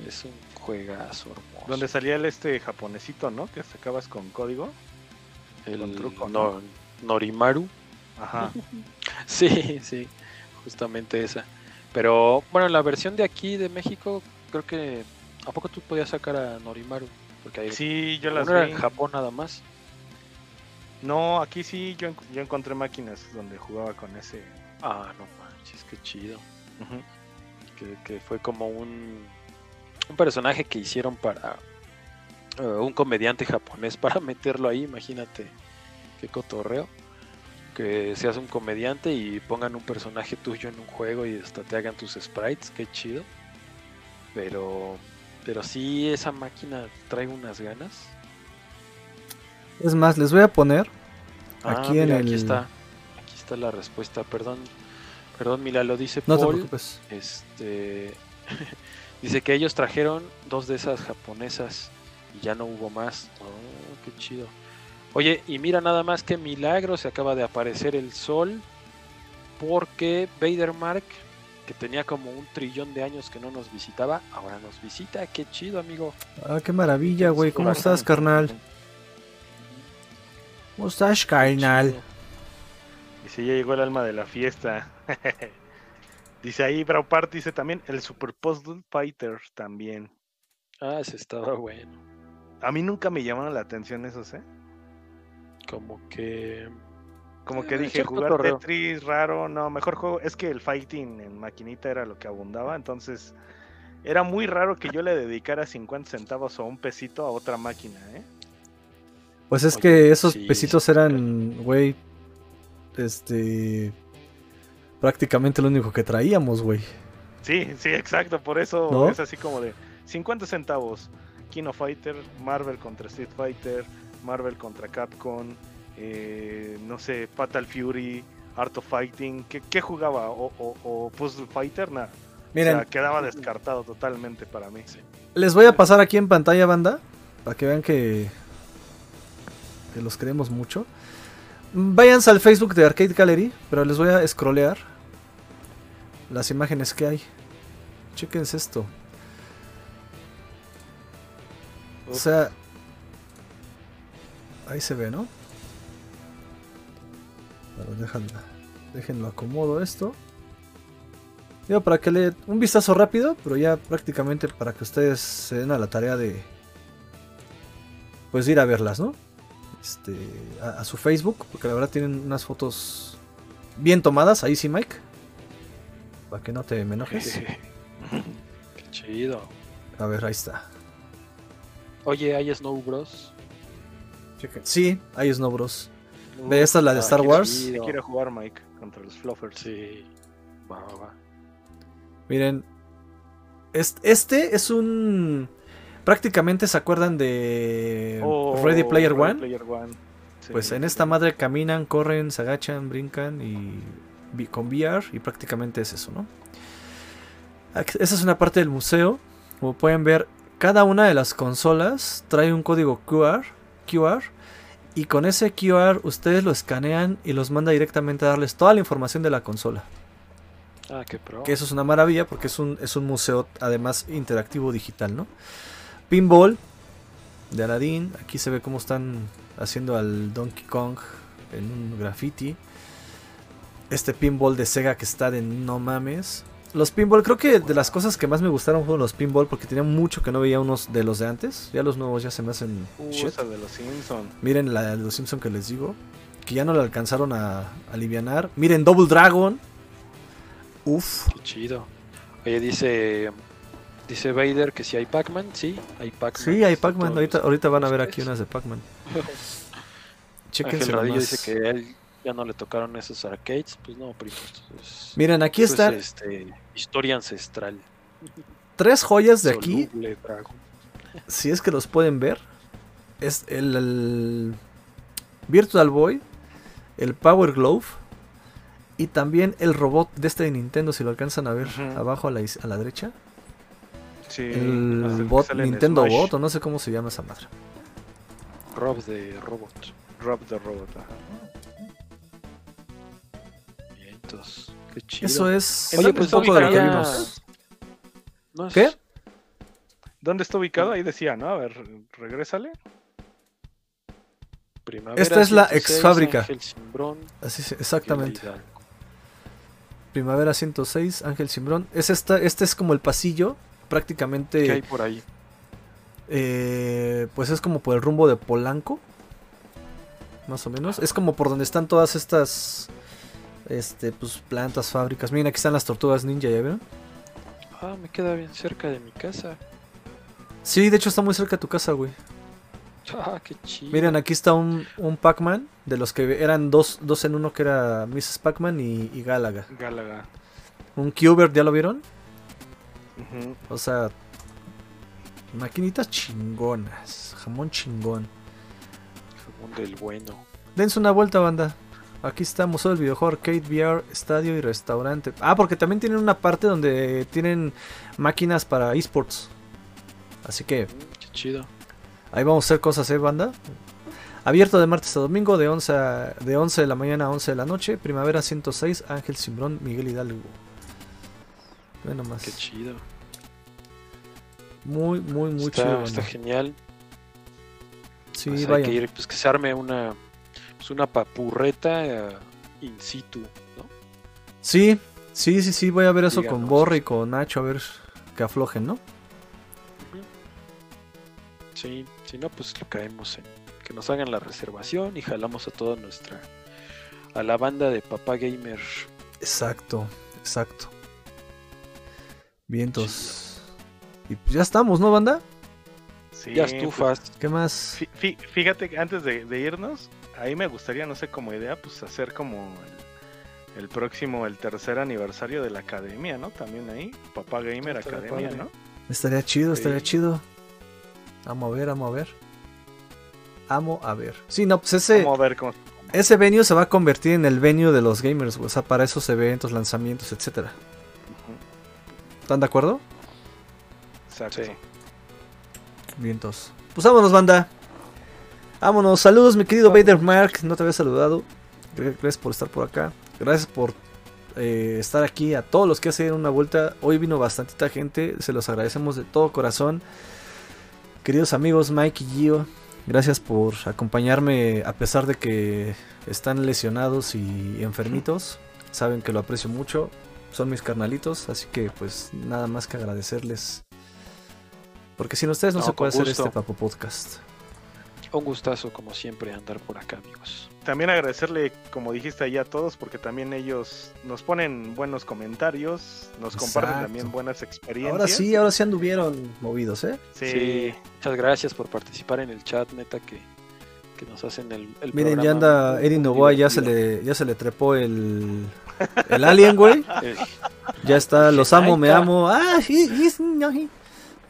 Es un juegazo hermoso. Donde salía el este japonesito, ¿no? Que sacabas con código. el con truco, no- Norimaru. Ajá. Sí, sí, justamente esa. Pero bueno, la versión de aquí de México, creo que ¿a poco tú podías sacar a Norimaru? Porque ahí Sí, yo las era vi. en Japón nada más. No, aquí sí yo, yo encontré máquinas donde jugaba con ese. Ah, no manches, qué chido. Que, que fue como un, un personaje que hicieron para eh, un comediante japonés para meterlo ahí, imagínate qué cotorreo. Que seas un comediante y pongan un personaje tuyo en un juego y hasta te hagan tus sprites, qué chido. Pero, pero sí, esa máquina trae unas ganas. Es más, les voy a poner Ah, aquí en mira, el. Aquí está, aquí está la respuesta. Perdón, perdón, Mila, lo dice No te preocupes. Este dice que ellos trajeron dos de esas japonesas y ya no hubo más. Oh, qué chido. Oye, y mira nada más que milagro se acaba de aparecer el sol porque Vadermark, que tenía como un trillón de años que no nos visitaba, ahora nos visita. Qué chido, amigo. Ah, qué maravilla, güey. ¿Cómo estás, carnal? ¿Cómo estás, carnal? Dice, ya llegó el alma de la fiesta. dice ahí, Braupart dice también el Super Puzzle Fighter también. Ah, ese estaba bueno. A mí nunca me llamaron la atención esos, ¿eh? Como que Como que Eh, dije, jugar. Tetris, raro, no, mejor juego. Es que el fighting en maquinita era lo que abundaba, entonces era muy raro que yo le dedicara 50 centavos o un pesito a otra máquina, ¿eh? Pues es Oye, que esos sí, pesitos eran, güey. Este. Prácticamente lo único que traíamos, güey. Sí, sí, exacto, por eso ¿No? es así como de 50 centavos. Kino Fighter, Marvel contra Street Fighter, Marvel contra Capcom, eh, no sé, Fatal Fury, Art of Fighting. ¿Qué, qué jugaba? ¿O, o- o Puzzle Fighter? Nada. Miren, O sea, quedaba descartado totalmente para mí. les voy a pasar aquí en pantalla, banda. Para que vean que. Que los queremos mucho. Váyanse al Facebook de Arcade Gallery. Pero les voy a scrollear. Las imágenes que hay. Chequense esto. O sea. Ahí se ve, ¿no? Pero déjenlo, déjenlo acomodo esto. Digo, para que le un vistazo rápido, pero ya prácticamente para que ustedes se den a la tarea de pues ir a verlas, ¿no? Este, a, a su Facebook, porque la verdad tienen unas fotos bien tomadas, ahí sí, Mike. Para que no te me enojes. Qué chido. A ver, ahí está. Oye, ¿hay Snow Bros? Sí, ahí Snow Bros. Ve, esta es la de Ah, Star Wars. Sí chido. quiero jugar Mike contra los Fluffers. Sí. Va, va, va. Miren, est- este es un prácticamente se acuerdan de Oh, Ready Player Ready One. Player One. Sí. Pues en esta madre caminan, corren, se agachan, brincan y con VR y prácticamente es eso, ¿no? Esa es una parte del museo. Como pueden ver, cada una de las consolas trae un código QR, QR y con ese QR ustedes lo escanean y los manda directamente a darles toda la información de la consola. Ah, qué pro. Que eso es una maravilla porque es un, es un museo además interactivo digital, ¿no? Pinball de Aladdin. Aquí se ve cómo están haciendo al Donkey Kong en un graffiti. Este pinball de Sega que está de no mames. Los pinball, creo que de las cosas que más me gustaron fueron los pinball porque tenía mucho que no veía unos de los de antes. Ya los nuevos ya se me hacen Uh, shit. esa de los Simpsons. Miren la de los Simpson que les digo. Que ya no la alcanzaron a alivianar. Miren Double Dragon. Uf. Qué chido. Oye, dice. Dice Vader que si hay Pac-Man. Sí, hay Pac-Man. Sí, hay Pac-Man. Ahorita, ahorita van a ver aquí unas de Pac-Man. Radillo nomás. dice que él ya no le tocaron esos arcades. Pues no, primo. es- Miren, aquí eso es, están este, historia ancestral. tres joyas de aquí. Si es que los pueden ver. Es el, el Virtual Boy. El Power Glove. Y también el robot de este de Nintendo. Si lo alcanzan a ver abajo a la, a la derecha. Sí, El bot Nintendo Smash. Bot. O no sé cómo se llama esa madre. Rob de Robot. Rob the Robot. ajá. Qué chido. Eso es ¿En Oye, pues poco de lo que ubicada? vimos. No es- ¿Qué? ¿Dónde está ubicado? Ahí decía, ¿no? A ver, regrésale. Primavera Esta es la 106, ex fábrica. Así es, exactamente. Primavera 106, Ángel Simbrón. Es esta, este es como el pasillo, prácticamente. ¿Qué hay por ahí? eh, pues es como por el rumbo de Polanco. Más o menos. Es como por donde están todas estas. Este, pues plantas, fábricas. Miren, aquí están las tortugas ninja, ¿ya vieron? Ah, me queda bien cerca de mi casa. Sí, de hecho está muy cerca de tu casa, güey. Ah, qué chido. Miren, aquí está un, un Pac-Man. De los que eran dos, dos en uno, que era Mrs. Pac-Man y, y Galaga. Gálaga. Un Qbert, ¿ya lo vieron? Ujú. O sea, maquinitas chingonas. Jamón chingón. Jamón del bueno. Dense una vuelta, banda. Aquí está Museo del Videojuego, Arcade, VR, Estadio y Restaurante. Ah, porque también tienen una parte donde tienen máquinas para esports. Así que qué chido. ahí vamos a hacer cosas, ¿eh, banda? Abierto de martes a domingo, de 11, a- de 11 de la mañana a 11 de la noche. Primavera 106, Ángel Simbrón, Miguel Hidalgo. Ve nomás. Qué chido. Muy, muy, muy está, chido. está banda. genial. Sí, Pues vaya. que ir, pues que se arme una, pues una papurreta eh, in situ, ¿no? Sí, sí, sí, sí. Voy a ver eso con. Borre y con Nacho, a ver que aflojen, ¿no? Sí, si no, pues lo caemos en que nos hagan la reservación y jalamos a toda nuestra, a la banda de Papá Gamer. Exacto, exacto. Vientos. Y pues ya estamos, ¿no, banda? Sí, ya pues, estufas. ¿Qué más? fí- fí- fíjate que antes de, de irnos, ahí me gustaría, no sé, como idea, pues hacer como el, el próximo, el tercer aniversario de la academia, ¿no? También ahí, Papá Gamer Estaría Academia, padre. ¿no? Estaría chido, estaría Sí. chido. Amo a ver, amo a ver. Amo a ver. Sí, no, pues ese, Vamos a ver cómo. ese venue se va a convertir en el venue de los gamers. O sea, para esos eventos, lanzamientos, etcétera. ¿Están de acuerdo? Exacto. Sí. Vientos. Pues vámonos, banda. Vámonos. Saludos, mi querido Vader Mark. No te había saludado. Gracias por estar por acá. Gracias por eh, estar aquí. A todos los que hacen una vuelta. Hoy vino bastantita gente. Se los agradecemos de todo corazón. Queridos amigos Mike y Gio. Gracias por acompañarme a pesar de que están lesionados y enfermitos. Saben que lo aprecio mucho. Son mis carnalitos. Así que pues nada más que agradecerles. Porque sin ustedes no, No, se puede hacer este Papo Podcast. Un gustazo, como siempre, andar por acá, amigos. También agradecerle, como dijiste ahí a todos, porque también ellos nos ponen buenos comentarios, nos comparten también buenas experiencias. Ahora sí, ahora sí anduvieron movidos, ¿eh? Sí. Muchas gracias por participar en el chat, neta, que, que nos hacen el, el Miren, programa ya anda muy Novoa, ya se le, ya se le trepó el, el alien, güey. Eh, Ya está, los amo, me amo. Ah, sí, sí, sí, no, sí.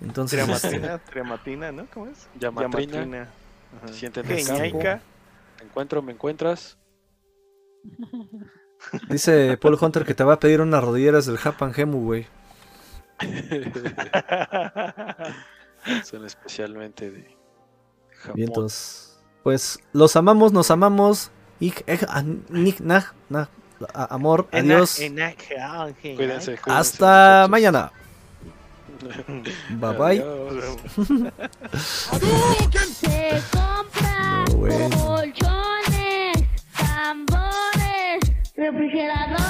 Entonces, este, Triamatina, triamatina, ¿no? ¿Cómo es? Llamatrina. Llamatrina. Ajá. Se sienten en. ¿Me encuentro? ¿Me encuentras? dice Paul Hunter que te va a pedir unas rodilleras del Japan Gemu, güey. Son especialmente de Japón. Vientos. Pues los amamos, nos amamos. An- nik, amor, adiós. Cuídense, cuídense, Hasta muchachos. mañana. Bye bye. Se compra colchones, tambores, refrigeradores.